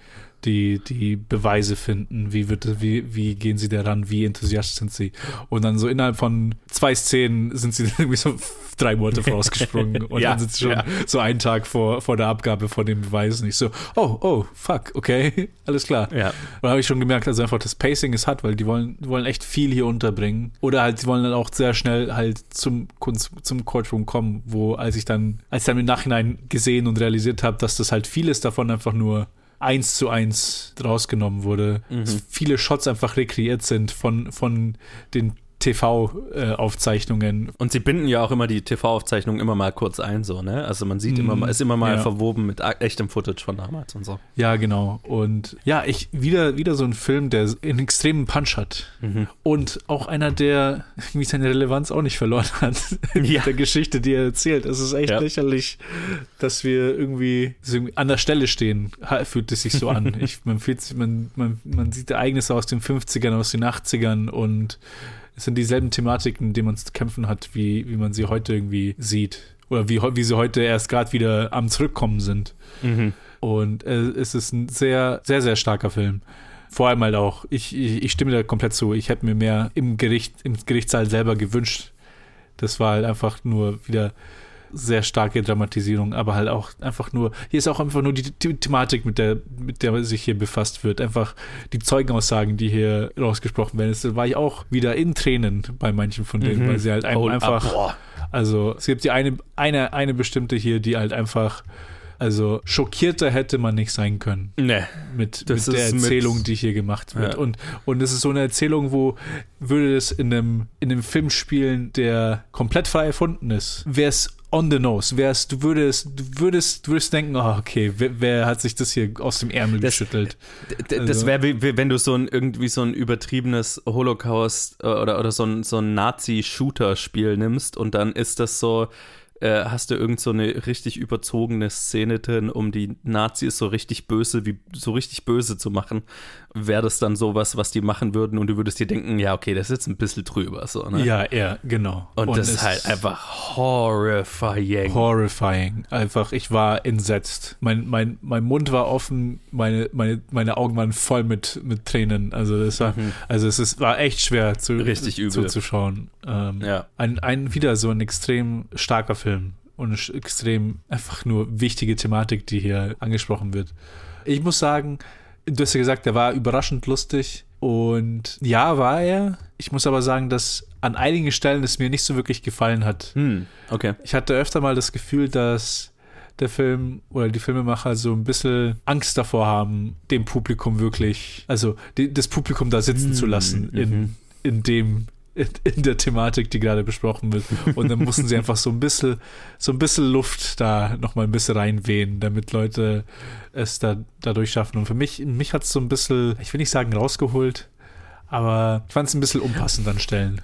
Speaker 7: Die, die Beweise finden, wie wird das- wie, wie gehen sie daran, wie enthusiastisch sind sie. Und dann so innerhalb von zwei Szenen sind sie irgendwie so drei Monate vorausgesprungen und
Speaker 6: Ja,
Speaker 7: dann sind sie schon
Speaker 6: ja.
Speaker 7: so einen Tag vor, vor der Abgabe von den Beweisen. Ich so, oh, oh, fuck, okay, alles klar.
Speaker 6: Ja.
Speaker 7: Und da habe ich schon gemerkt, also einfach das Pacing ist hat, weil die wollen, die wollen echt viel hier unterbringen. Oder halt, sie wollen dann auch sehr schnell halt zum, Kunst- zum Courtroom kommen, wo, als ich dann, als ich dann im Nachhinein gesehen und realisiert habe, dass das halt vieles davon einfach nur eins zu eins rausgenommen wurde.
Speaker 6: Mhm.
Speaker 7: Viele Shots einfach rekreiert sind von, von den TV-Aufzeichnungen.
Speaker 6: Und sie binden ja auch immer die TV-Aufzeichnungen immer mal kurz ein, so, ne? Also man sieht immer
Speaker 7: Mhm,
Speaker 6: mal, ist immer mal
Speaker 7: ja.
Speaker 6: verwoben mit echtem Footage von damals und so.
Speaker 7: Ja, genau. Und ja, ich wieder, wieder so ein Film, der einen extremen Punch hat.
Speaker 6: Mhm.
Speaker 7: Und auch einer, der irgendwie seine Relevanz auch nicht verloren hat in
Speaker 6: Ja.
Speaker 7: der Geschichte, die er erzählt. Es ist echt
Speaker 6: Ja.
Speaker 7: lächerlich, dass wir irgendwie, so irgendwie an der Stelle stehen, fühlt es sich so an. Ich, man, fühlt sich, man, man, man sieht Ereignisse aus den 50ern, aus den 80ern und es sind dieselben Thematiken, die man zu kämpfen hat, wie, wie man sie heute irgendwie sieht. Oder wie, wie sie heute erst gerade wieder am Zurückkommen sind.
Speaker 6: Mhm.
Speaker 7: Und äh, es ist ein sehr, sehr, sehr starker Film. Vor allem halt auch, ich, ich, ich stimme da komplett zu. Ich hätte mir mehr im Gericht, im Gerichtssaal selber gewünscht. Das war halt einfach nur wieder sehr starke Dramatisierung, aber halt auch einfach nur, hier ist auch einfach nur die, The Thematik, mit der, mit der sich hier befasst wird. Einfach die Zeugenaussagen, die hier rausgesprochen werden. Das war ich auch wieder in Tränen bei manchen von denen,
Speaker 6: Mhm.
Speaker 7: weil sie halt ein,
Speaker 6: Oh,
Speaker 7: einfach,
Speaker 6: ah,
Speaker 7: also es gibt die eine, eine, eine bestimmte hier, die halt einfach, also schockierter hätte man nicht sein können
Speaker 6: Nee.
Speaker 7: mit, mit der
Speaker 6: ist mit-
Speaker 7: Erzählung, die hier gemacht wird.
Speaker 6: Ja.
Speaker 7: Und, und es ist so eine Erzählung, wo würde es in einem, in einem Film spielen, der komplett frei erfunden ist, wäre es on the nose, wär's, du würdest, du würdest, du würdest denken, oh, okay, wer, wer hat sich das hier aus dem Ärmel geschüttelt?
Speaker 6: D- Das
Speaker 7: Also-
Speaker 6: wäre, wenn du so ein irgendwie so ein übertriebenes Holocaust äh, oder, oder so ein, so ein Nazi-Shooter-Spiel nimmst und dann ist das so, äh, hast du irgend so eine richtig überzogene Szene drin, um die Nazis so richtig böse, wie so richtig böse zu machen, wäre das dann sowas, was die machen würden und du würdest dir denken, ja, okay, das ist jetzt ein bisschen drüber, so, ne?
Speaker 7: Ja, ja, genau.
Speaker 6: Und, das
Speaker 7: es
Speaker 6: ist halt einfach horrifying.
Speaker 7: Horrifying. Einfach, ich war entsetzt. Mein, mein, mein Mund war offen, meine, meine, meine Augen waren voll mit, mit Tränen. Also das war,
Speaker 6: Mhm.
Speaker 7: also es ist, war echt schwer zu,
Speaker 6: Richtig übel.
Speaker 7: zuzuschauen. Ähm,
Speaker 6: Ja.
Speaker 7: ein, ein wieder so ein extrem starker Film und extrem einfach nur wichtige Thematik, die hier angesprochen wird. Ich muss sagen, du hast ja gesagt, der war überraschend lustig und ja, war er. Ich muss aber sagen, dass an einigen Stellen es mir nicht so wirklich gefallen hat.
Speaker 6: Hm, okay.
Speaker 7: Ich hatte öfter mal das Gefühl, dass der Film oder die Filmemacher so ein bisschen Angst davor haben, dem Publikum wirklich, also die, das Publikum da sitzen zu lassen in,
Speaker 6: mhm.
Speaker 7: in dem in, in, der Thematik, die gerade besprochen wird. Und dann mussten sie einfach so ein bisschen, so ein bisschen Luft da nochmal ein bisschen reinwehen, damit Leute es da, da durchschaffen. Und für mich, mich hat es so ein bisschen, ich will nicht sagen rausgeholt, aber ich fand es ein bisschen unpassend an Stellen.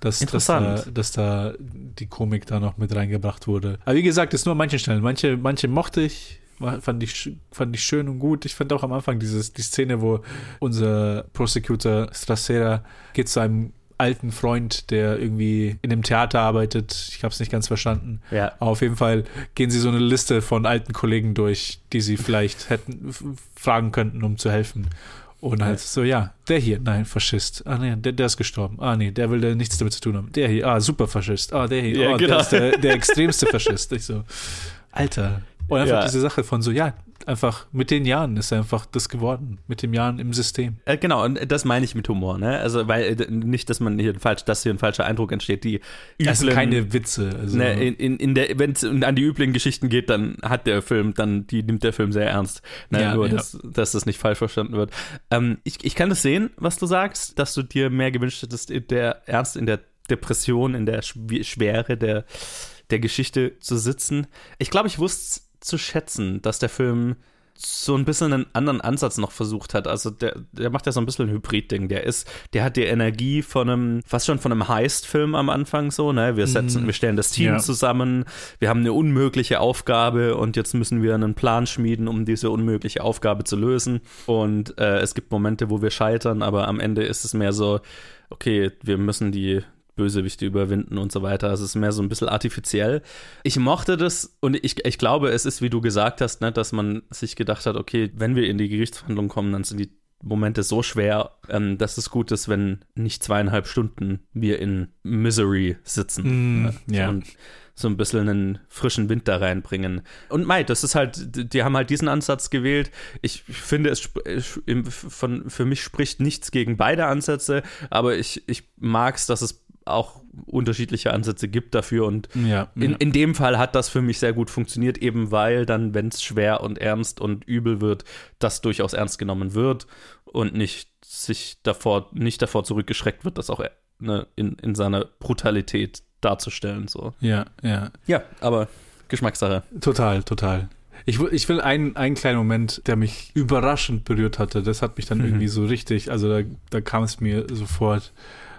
Speaker 7: Dass, dass, da, dass da die Komik da noch mit reingebracht wurde. Aber wie gesagt, ist nur an manchen Stellen. Manche, manche mochte ich, fand ich, fand ich schön und gut. Ich fand auch am Anfang dieses, die Szene, wo unser Prosecutor Strassera geht zu einem alten Freund, der irgendwie in dem Theater arbeitet. Ich habe es nicht ganz verstanden.
Speaker 6: Ja.
Speaker 7: Aber auf jeden Fall gehen sie so eine Liste von alten Kollegen durch, die sie vielleicht hätten fragen könnten, um zu helfen. Und halt so, ja, der hier, nein, Faschist. Ah, nee, der, der ist gestorben. Ah, nee, der will da nichts damit zu tun haben. Der hier, ah, super Faschist. Ah, der hier,
Speaker 6: Ja,
Speaker 7: oh,
Speaker 6: genau.
Speaker 7: der ist der, der extremste Faschist. Ich so, Alter. Und einfach
Speaker 6: Ja.
Speaker 7: diese Sache von so, ja, einfach mit den Jahren ist einfach das geworden. Mit den Jahren im System.
Speaker 6: Äh, genau, und das meine ich mit Humor, ne? Also, weil äh, nicht, dass man hier ein falsch, dass hier ein falscher Eindruck entsteht. Die
Speaker 7: Das sind
Speaker 6: üblen-
Speaker 7: keine Witze. Also,
Speaker 6: Ne, in, in, in der, wenn es an die üblichen Geschichten geht, dann hat der Film, dann die nimmt der Film sehr ernst. Ne,
Speaker 7: Ja,
Speaker 6: nur,
Speaker 7: ja.
Speaker 6: Dass, dass das nicht falsch verstanden wird. Ähm, ich, ich kann das sehen, was du sagst, dass du dir mehr gewünscht hättest, in der Ernst, in der Depression, in der Schw- Schwere der, der Geschichte zu sitzen. Ich glaube, ich wusste zu schätzen, dass der Film so ein bisschen einen anderen Ansatz noch versucht hat. Also der, der macht ja so ein bisschen ein Hybrid-Ding. Der ist, der hat die Energie von einem, fast schon von einem Heist-Film am Anfang so, ne? Wir setzen,
Speaker 7: Mhm.
Speaker 6: wir stellen das Team
Speaker 7: Ja.
Speaker 6: zusammen, wir haben eine unmögliche Aufgabe und jetzt müssen wir einen Plan schmieden, um diese unmögliche Aufgabe zu lösen. Und äh, es gibt Momente, wo wir scheitern, aber am Ende ist es mehr so, okay, wir müssen die Bösewichte überwinden und so weiter. Also es ist mehr so ein bisschen artifiziell. Ich mochte das und ich, ich glaube, es ist, wie du gesagt hast, ne, dass man sich gedacht hat, okay, wenn wir in die Gerichtsverhandlung kommen, dann sind die Momente so schwer, ähm, dass es gut ist, wenn nicht zweieinhalb Stunden wir in Misery sitzen.
Speaker 7: Mm, ja.
Speaker 6: Und so ein bisschen einen frischen Wind da reinbringen. Und Mai, das ist halt, die haben halt diesen Ansatz gewählt. Ich finde, es von, für mich spricht nichts gegen beide Ansätze, aber ich, ich mag es, dass es auch unterschiedliche Ansätze gibt dafür und
Speaker 7: Ja,
Speaker 6: in,
Speaker 7: ja.
Speaker 6: in dem Fall hat das für mich sehr gut funktioniert, eben weil dann, wenn es schwer und ernst und übel wird, das durchaus ernst genommen wird und nicht sich davor, nicht davor zurückgeschreckt wird, das auch äh, ne, in, in seiner Brutalität darzustellen. So.
Speaker 7: Ja, ja.
Speaker 6: Ja, aber Geschmackssache.
Speaker 7: Total, total. Ich, will- ich will einen, einen kleinen Moment, der mich überraschend berührt hatte. Das hat mich dann
Speaker 6: Mhm.
Speaker 7: irgendwie so richtig, also da, da kam es mir sofort.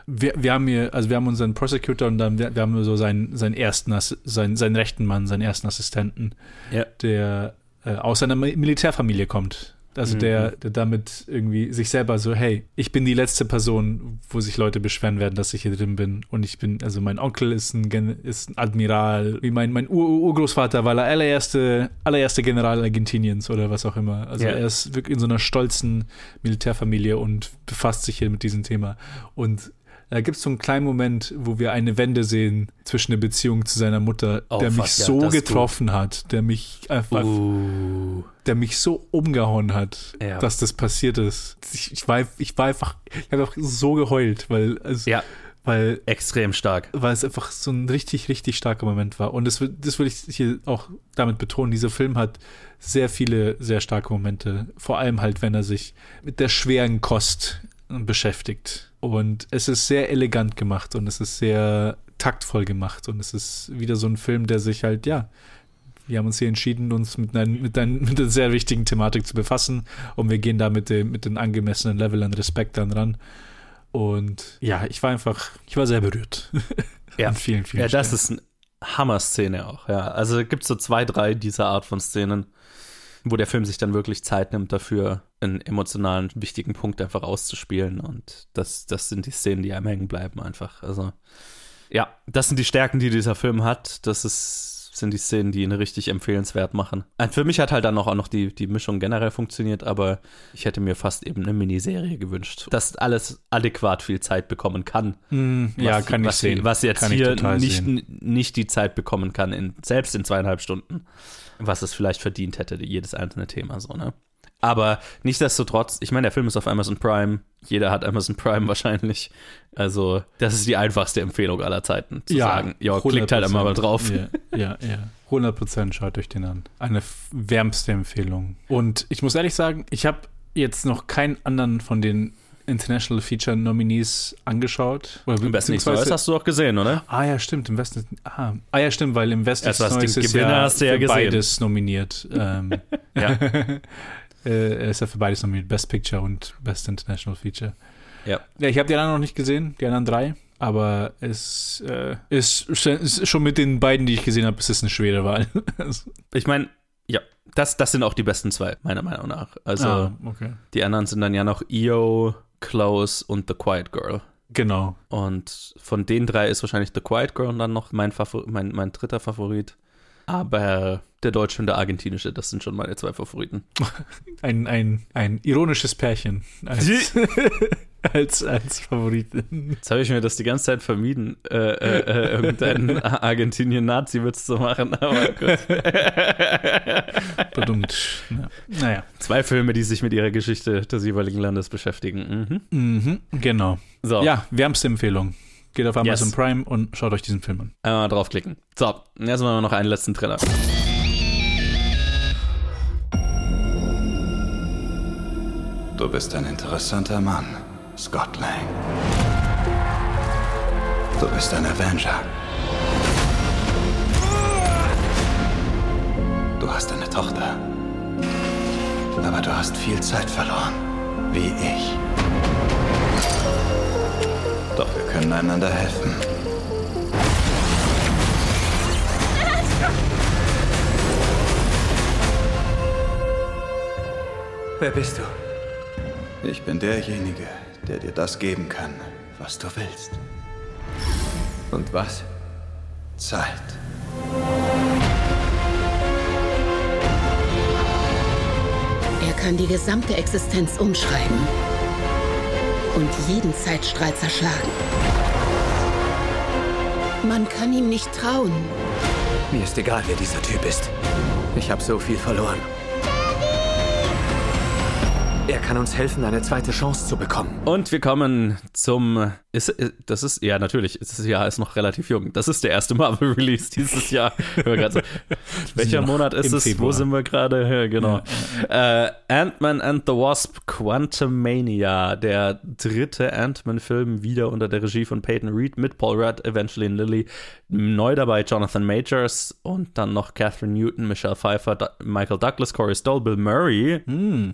Speaker 7: Wir, wir haben hier, also wir haben unseren Prosecutor und dann wir, wir haben so seinen, seinen ersten, seinen, seinen rechten Mann, seinen ersten Assistenten,
Speaker 6: Ja.
Speaker 7: der äh, aus einer Mi- Militärfamilie kommt. Also
Speaker 6: Mhm.
Speaker 7: der, der damit irgendwie sich selber so, hey, ich bin die letzte Person, wo sich Leute beschweren werden, dass ich hier drin bin. Und ich bin, also mein Onkel ist ein, Gen- ist ein Admiral, wie mein, mein Ur Urgroßvater war der allererste, allererste General Argentiniens oder was auch immer. Also
Speaker 6: Ja.
Speaker 7: er ist wirklich in so einer stolzen Militärfamilie und befasst sich hier mit diesem Thema. Und da gibt es so einen kleinen Moment, wo wir eine Wende sehen zwischen der Beziehung zu seiner Mutter,
Speaker 6: Oh,
Speaker 7: der
Speaker 6: fuck,
Speaker 7: mich
Speaker 6: ja,
Speaker 7: so
Speaker 6: gut.
Speaker 7: getroffen hat, der mich einfach
Speaker 6: Uh.
Speaker 7: der mich so umgehauen hat,
Speaker 6: Ja.
Speaker 7: dass das passiert ist. Ich, ich, war, ich war einfach, ich habe einfach so geheult, weil, also,
Speaker 6: Ja.
Speaker 7: weil,
Speaker 6: Extrem stark.
Speaker 7: weil es einfach so ein richtig, richtig starker Moment war. Und das, das will ich hier auch damit betonen. Dieser Film hat sehr viele, sehr starke Momente. Vor allem halt, wenn er sich mit der schweren Kost beschäftigt. Und es ist sehr elegant gemacht und es ist sehr taktvoll gemacht. Und es ist wieder so ein Film, der sich halt, ja, wir haben uns hier entschieden, uns mit, einer, mit, einer, mit einer sehr wichtigen Thematik zu befassen und wir gehen da mit dem, mit dem angemessenen Level an Respekt dann ran. Und ja, ich war einfach, ich war sehr berührt.
Speaker 6: Ja.
Speaker 7: An vielen, vielen
Speaker 6: Ja, das ist eine Hammer-Szene auch, ja. Also gibt es so zwei, drei dieser Art von Szenen, wo der Film sich dann wirklich Zeit nimmt, dafür einen emotionalen, wichtigen Punkt einfach auszuspielen. Und das, das sind die Szenen, die einem hängen bleiben einfach. Also, ja, das sind die Stärken, die dieser Film hat. Das ist, sind die Szenen, die ihn richtig empfehlenswert machen. Und für mich hat halt dann auch noch die, die Mischung generell funktioniert, aber ich hätte mir fast eben eine Miniserie gewünscht, dass alles adäquat viel Zeit bekommen kann.
Speaker 7: Mm, ja,
Speaker 6: Was-
Speaker 7: kann ich
Speaker 6: was,
Speaker 7: sehen.
Speaker 6: Was jetzt
Speaker 7: Kann ich
Speaker 6: hier nicht,
Speaker 7: sehen.
Speaker 6: nicht die Zeit bekommen kann, in, selbst in zweieinhalb Stunden, was es vielleicht verdient hätte, jedes einzelne Thema so, ne? Aber nichtsdestotrotz, ich meine, der Film ist auf Amazon Prime. Jeder hat Amazon Prime wahrscheinlich. Also, das ist die einfachste Empfehlung aller Zeiten, zu sagen, ja, klickt halt einmal mal drauf.
Speaker 7: Ja, ja, ja. 100 Prozent schaut euch den an. Eine wärmste Empfehlung. Und ich muss ehrlich sagen, ich habe jetzt noch keinen anderen von den International Feature Nominees angeschaut. Oder
Speaker 6: Im Westen nichts Neues hast du auch gesehen, oder?
Speaker 7: Ah ja, stimmt. Im Westen. Ah, ah ja, stimmt, weil im Westen
Speaker 6: was
Speaker 7: Neues ist ja
Speaker 6: hast du ja
Speaker 7: beides nominiert. Ähm,
Speaker 6: Ja.
Speaker 7: äh, er ist ja für beides nominiert. Best Picture und Best International Feature.
Speaker 6: Ja.
Speaker 7: Ja, ich habe die anderen noch nicht gesehen, die anderen drei. Aber es äh, ist, ist schon mit den beiden, die ich gesehen habe, ist es eine schwere Wahl.
Speaker 6: Ich meine, ja, das, das sind auch die besten zwei, meiner Meinung nach. Also
Speaker 7: Ah, okay.
Speaker 6: die anderen sind dann ja noch EO, Close und The Quiet Girl.
Speaker 7: genau.
Speaker 6: Und von den drei ist wahrscheinlich The Quiet Girl dann noch mein, Favor mein, mein dritter Favorit. Aber der deutsche und der argentinische, das sind schon meine zwei Favoriten.
Speaker 7: Ein, ein, ein ironisches Pärchen als, als, als Favoriten.
Speaker 6: Jetzt habe ich mir das die ganze Zeit vermieden, äh, äh, äh, irgendeinen Argentinien-Nazi-Witz zu machen, aber gut.
Speaker 7: Bedummt. Ja. Naja.
Speaker 6: Zwei Filme, die sich mit ihrer Geschichte des jeweiligen Landes beschäftigen. Mhm.
Speaker 7: Mhm, genau.
Speaker 6: So.
Speaker 7: Ja, wärmste Empfehlung. Geht auf Amazon
Speaker 6: Yes.
Speaker 7: Prime und schaut euch diesen Film an.
Speaker 6: Einmal draufklicken. So, jetzt machen wir noch einen letzten Trailer.
Speaker 4: Du bist ein interessanter Mann, Scott Lang. Du bist ein Avenger. Du hast eine Tochter. Aber du hast viel Zeit verloren. Wie ich. Doch wir können einander helfen.
Speaker 10: Wer bist du?
Speaker 4: Ich bin derjenige, der dir das geben kann, was du willst.
Speaker 10: Und was?
Speaker 4: Zeit.
Speaker 18: Er kann die gesamte Existenz umschreiben und jeden Zeitstrahl zerschlagen. Man kann ihm nicht trauen.
Speaker 10: Mir ist egal, wer dieser Typ ist. Ich habe so viel verloren. Er kann uns helfen, eine zweite Chance zu bekommen.
Speaker 6: Und wir kommen zum. Ist, das ist, ja, natürlich, das Jahr ist noch relativ jung. Das ist der erste Marvel-Release dieses Jahr. So, Welcher Monat ist es? Wo
Speaker 7: Februar.
Speaker 6: sind wir gerade? Ja, genau. Äh, Ant-Man and the Wasp Quantumania, der dritte Ant-Man-Film, wieder unter der Regie von Peyton Reed mit Paul Rudd, Evangeline Lilly. Neu dabei Jonathan Majors und dann noch Catherine Newton, Michelle Pfeiffer, Michael Douglas, Corey Stoll, Bill Murray,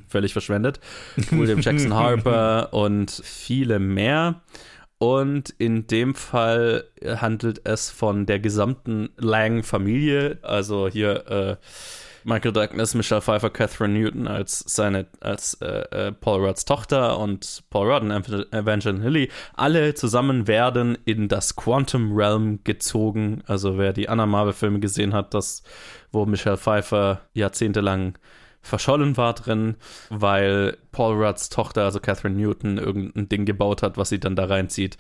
Speaker 6: völlig verschwendet, William Jackson Harper und viele mehr. Und in dem Fall handelt es von der gesamten Lang-Familie, also hier äh, Michael Douglas, Michelle Pfeiffer, Catherine Newton als seine, als äh, äh, Paul Rudds Tochter und Paul Rudd und Ev- Evangeline Lilly. Alle zusammen werden in das Quantum Realm gezogen. Also wer die anderen Marvel-Filme gesehen hat, das, wo Michelle Pfeiffer jahrzehntelang verschollen war drin, weil Paul Rudds Tochter, also Catherine Newton, irgendein Ding gebaut hat, was sie dann da reinzieht.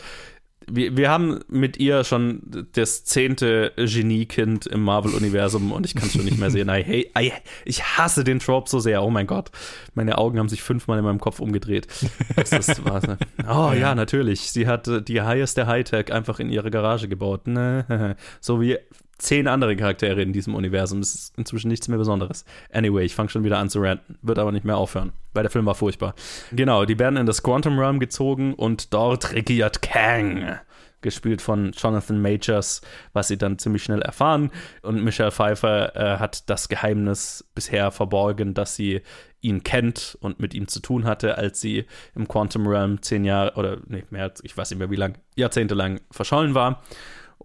Speaker 6: Wir, wir haben mit ihr schon das zehnte Geniekind im Marvel-Universum und ich kann es schon nicht mehr sehen. I hate, I, ich hasse den Trope so sehr. Oh mein Gott. Meine Augen haben sich fünfmal in meinem Kopf umgedreht. Was, oh ja, natürlich. Sie hat äh, die higheste Hightech einfach in ihre Garage gebaut. Ne? So wie zehn andere Charaktere in diesem Universum. Das ist inzwischen nichts mehr Besonderes. Anyway, ich fange schon wieder an zu ranten. Wird aber nicht mehr aufhören, weil der Film war furchtbar. Genau, die werden in das Quantum Realm gezogen und dort regiert Kang. Gespielt von Jonathan Majors, was sie dann ziemlich schnell erfahren. Und Michelle Pfeiffer äh, hat das Geheimnis bisher verborgen, dass sie ihn kennt und mit ihm zu tun hatte, als sie im Quantum Realm zehn Jahre oder nee, mehr ich weiß nicht mehr wie lang, jahrzehntelang verschollen war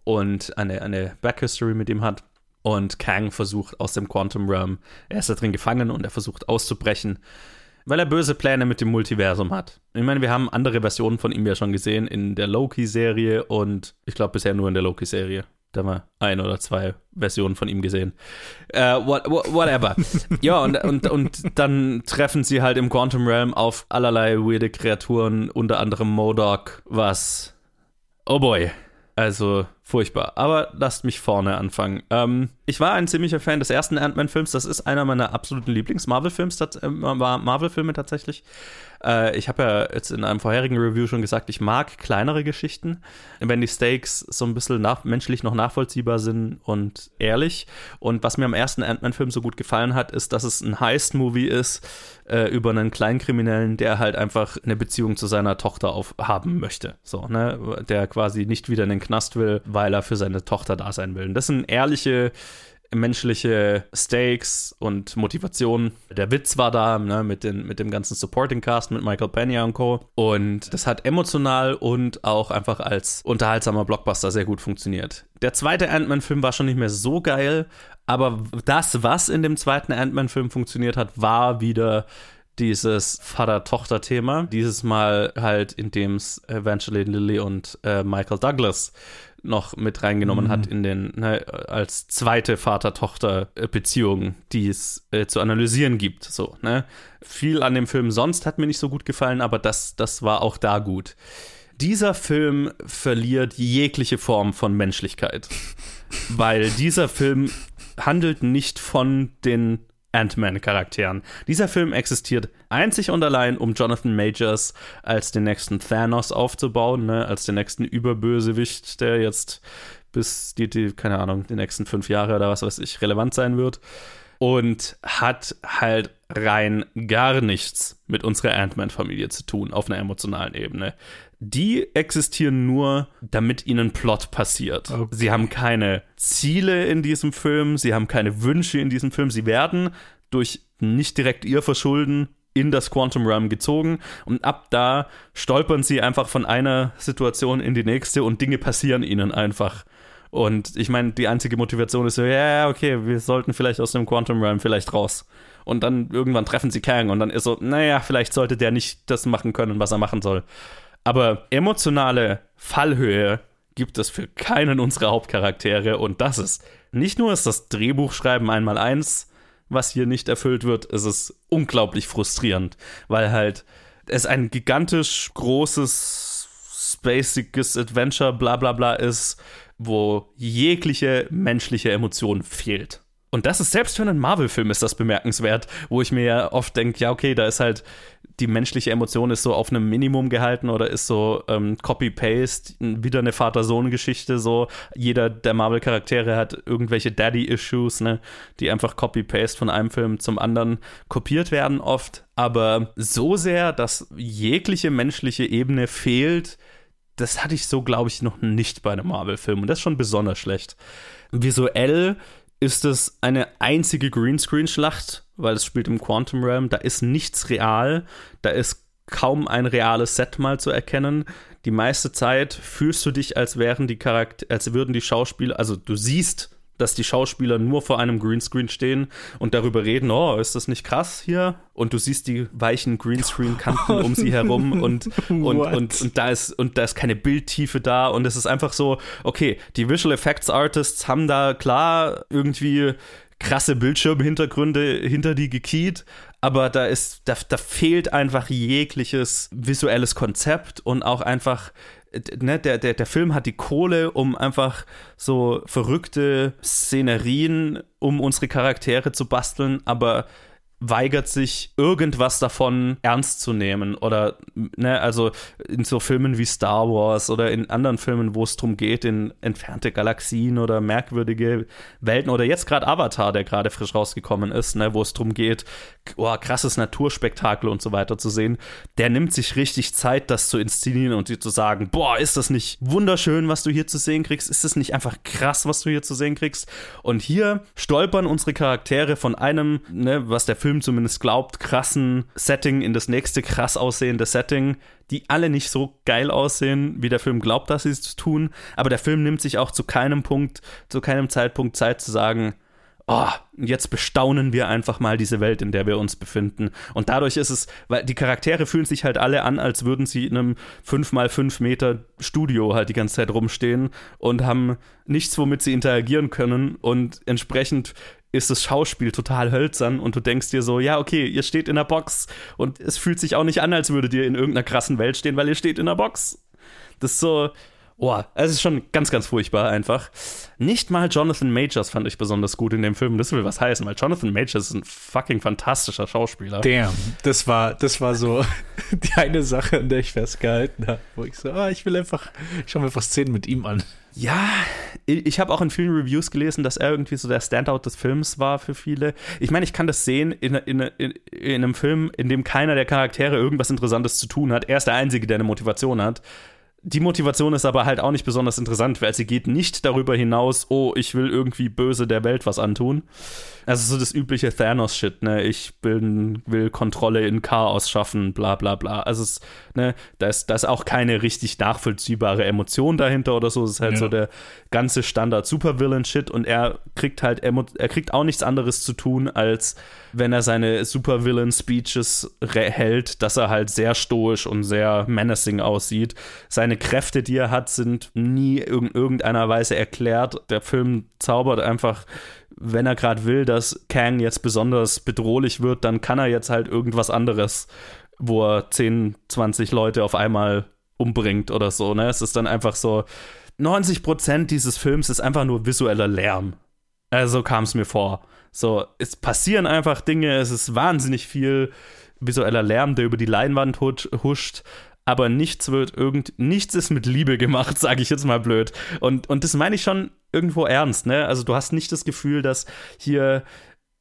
Speaker 6: und eine, eine Backhistory mit ihm hat. Und Kang versucht aus dem Quantum Realm, er ist da drin gefangen und er versucht auszubrechen, weil er böse Pläne mit dem Multiversum hat. Ich meine, wir haben andere Versionen von ihm ja schon gesehen in der Loki-Serie und ich glaube bisher nur in der Loki-Serie. Da haben wir ein oder zwei Versionen von ihm gesehen. Äh, what, what, whatever. ja, und, und, und dann treffen sie halt im Quantum Realm auf allerlei weirde Kreaturen, unter anderem Modok, was. Oh boy. Also Furchtbar. Aber lasst mich vorne anfangen. Ähm, ich war ein ziemlicher Fan des ersten Ant-Man-Films. Das ist einer meiner absoluten Lieblings-Marvel-Films, äh, Marvel-Filme tatsächlich. Äh, ich habe ja jetzt in einem vorherigen Review schon gesagt, ich mag kleinere Geschichten, wenn die Stakes so ein bisschen nach, menschlich noch nachvollziehbar sind und ehrlich. Und was mir am ersten Ant-Man-Film so gut gefallen hat, ist, dass es ein Heist-Movie ist äh, über einen Kleinkriminellen, der halt einfach eine Beziehung zu seiner Tochter auf, haben möchte. So, ne? Der quasi nicht wieder in den Knast will, weil er für seine Tochter da sein will. Und das sind ehrliche menschliche Stakes und Motivation. Der Witz war da ne, mit, den, mit dem ganzen Supporting Cast, mit Michael Pena und Co. Und das hat emotional und auch einfach als unterhaltsamer Blockbuster sehr gut funktioniert. Der zweite Ant-Man-Film war schon nicht mehr so geil, aber das, was in dem zweiten Ant-Man-Film funktioniert hat, war wieder dieses Vater-Tochter-Thema. Dieses Mal halt, indem es Evangeline Lilly und äh, Michael Douglas noch mit reingenommen mhm. hat in den, ne, als zweite Vater-Tochter-Beziehung, die es äh, zu analysieren gibt. So, ne? Viel an dem Film sonst hat mir nicht so gut gefallen, aber das, das war auch da gut. Dieser Film verliert jegliche Form von Menschlichkeit, weil dieser Film handelt nicht von den Ant-Man-Charakteren. Dieser Film existiert einzig und allein, um Jonathan Majors als den nächsten Thanos aufzubauen, ne? als den nächsten Überbösewicht, der jetzt bis die, die, keine Ahnung, die nächsten fünf Jahre oder was weiß ich, relevant sein wird. Und hat halt rein gar nichts mit unserer Ant-Man-Familie zu tun, auf einer emotionalen Ebene die existieren nur, damit ihnen Plot passiert. Okay. Sie haben keine Ziele in diesem Film, sie haben keine Wünsche in diesem Film, sie werden durch nicht direkt ihr Verschulden in das Quantum Realm gezogen und ab da stolpern sie einfach von einer Situation in die nächste und Dinge passieren ihnen einfach. Und ich meine, die einzige Motivation ist so, ja, okay, wir sollten vielleicht aus dem Quantum Realm vielleicht raus. Und dann irgendwann treffen sie Kang und dann ist so, naja, vielleicht sollte der nicht das machen können, was er machen soll. Aber emotionale Fallhöhe gibt es für keinen unserer Hauptcharaktere und das ist nicht nur ist das Drehbuchschreiben einmal eins, was hier nicht erfüllt wird, es ist unglaublich frustrierend, weil halt es ein gigantisch großes, spaciges Adventure, bla bla bla ist, wo jegliche menschliche Emotion fehlt. Und das ist selbst für einen Marvel-Film ist das bemerkenswert, wo ich mir ja oft denke, ja, okay, da ist halt die menschliche Emotion ist so auf einem Minimum gehalten oder ist so ähm, Copy-Paste, wieder eine Vater-Sohn-Geschichte, so. Jeder der Marvel-Charaktere hat irgendwelche Daddy-Issues, ne, die einfach Copy-Paste von einem Film zum anderen kopiert werden oft, aber so sehr, dass jegliche menschliche Ebene fehlt, das hatte ich so, glaube ich, noch nicht bei einem Marvel-Film. Und das ist schon besonders schlecht. Visuell ist es eine einzige Greenscreen-Schlacht, weil es spielt im Quantum Realm. Da ist nichts real, da ist kaum ein reales Set mal zu erkennen. Die meiste Zeit fühlst du dich, als wären die Charakter, als würden die Schauspieler, also du siehst dass die Schauspieler nur vor einem Greenscreen stehen und darüber reden, oh, ist das nicht krass hier? Und du siehst die weichen Greenscreen-Kanten um sie herum und, und, und, und, da ist, und da ist keine Bildtiefe da und es ist einfach so, okay, die Visual Effects Artists haben da klar irgendwie krasse Bildschirmhintergründe hinter die gekiet, aber da ist, da, da fehlt einfach jegliches visuelles Konzept und auch einfach ne, der, der, der Film hat die Kohle, um einfach so verrückte Szenerien um unsere Charaktere zu basteln, aber weigert sich, irgendwas davon ernst zu nehmen. Oder, ne, also in so Filmen wie Star Wars oder in anderen Filmen, wo es darum geht, in entfernte Galaxien oder merkwürdige Welten oder jetzt gerade Avatar, der gerade frisch rausgekommen ist, ne, wo es darum geht, oh, krasses Naturspektakel und so weiter zu sehen, der nimmt sich richtig Zeit, das zu inszenieren und dir zu sagen, boah, ist das nicht wunderschön, was du hier zu sehen kriegst? Ist das nicht einfach krass, was du hier zu sehen kriegst? Und hier stolpern unsere Charaktere von einem, ne, was der Film Film zumindest glaubt, krassen Setting in das nächste krass aussehende Setting, die alle nicht so geil aussehen, wie der Film glaubt, dass sie es tun. Aber der Film nimmt sich auch zu keinem Punkt, zu keinem Zeitpunkt Zeit zu sagen, oh, jetzt bestaunen wir einfach mal diese Welt, in der wir uns befinden. Und dadurch ist es, weil die Charaktere fühlen sich halt alle an, als würden sie in einem 5x5 Meter Studio halt die ganze Zeit rumstehen und haben nichts, womit sie interagieren können. Und entsprechend ist das Schauspiel total hölzern und du denkst dir so, ja, okay, ihr steht in der Box und es fühlt sich auch nicht an, als würdet ihr in irgendeiner krassen Welt stehen, weil ihr steht in der Box. Das ist so, Oh, es ist schon ganz, ganz furchtbar einfach. Nicht mal Jonathan Majors fand ich besonders gut in dem Film. Das will was heißen, weil Jonathan Majors ist ein fucking fantastischer Schauspieler.
Speaker 7: Damn, das war, das war so die eine Sache, an der ich festgehalten habe, wo ich so, ah, ich will einfach, ich schaue mir einfach Szenen mit ihm an.
Speaker 6: Ja, ich habe auch in vielen Reviews gelesen, dass er irgendwie so der Standout des Films war für viele. Ich meine, ich kann das sehen in, in, in, in einem Film, in dem keiner der Charaktere irgendwas Interessantes zu tun hat. Er ist der Einzige, der eine Motivation hat. Die Motivation ist aber halt auch nicht besonders interessant, weil sie geht nicht darüber hinaus, oh, ich will irgendwie böse der Welt was antun. Also so das übliche Thanos-Shit, ne? Ich bin, will Kontrolle in Chaos schaffen, bla bla bla. Also es, ne, da ist, da ist auch keine richtig nachvollziehbare Emotion dahinter oder so. Es ist halt ja. so der ganze Standard-Supervillain-Shit und er kriegt halt, er kriegt auch nichts anderes zu tun, als wenn er seine Supervillain-Speeches hält, dass er halt sehr stoisch und sehr menacing aussieht. Seine Kräfte, die er hat, sind nie in irgendeiner Weise erklärt. Der Film zaubert einfach wenn er gerade will, dass Kang jetzt besonders bedrohlich wird, dann kann er jetzt halt irgendwas anderes, wo er 10, 20 Leute auf einmal umbringt oder so. Ne? Es ist dann einfach so, 90% dieses Films ist einfach nur visueller Lärm. Also kam es mir vor. So, es passieren einfach Dinge, es ist wahnsinnig viel visueller Lärm, der über die Leinwand huscht, aber nichts wird irgend nichts ist mit Liebe gemacht, sage ich jetzt mal blöd. Und und das meine ich schon irgendwo ernst, ne? Also du hast nicht das Gefühl, dass hier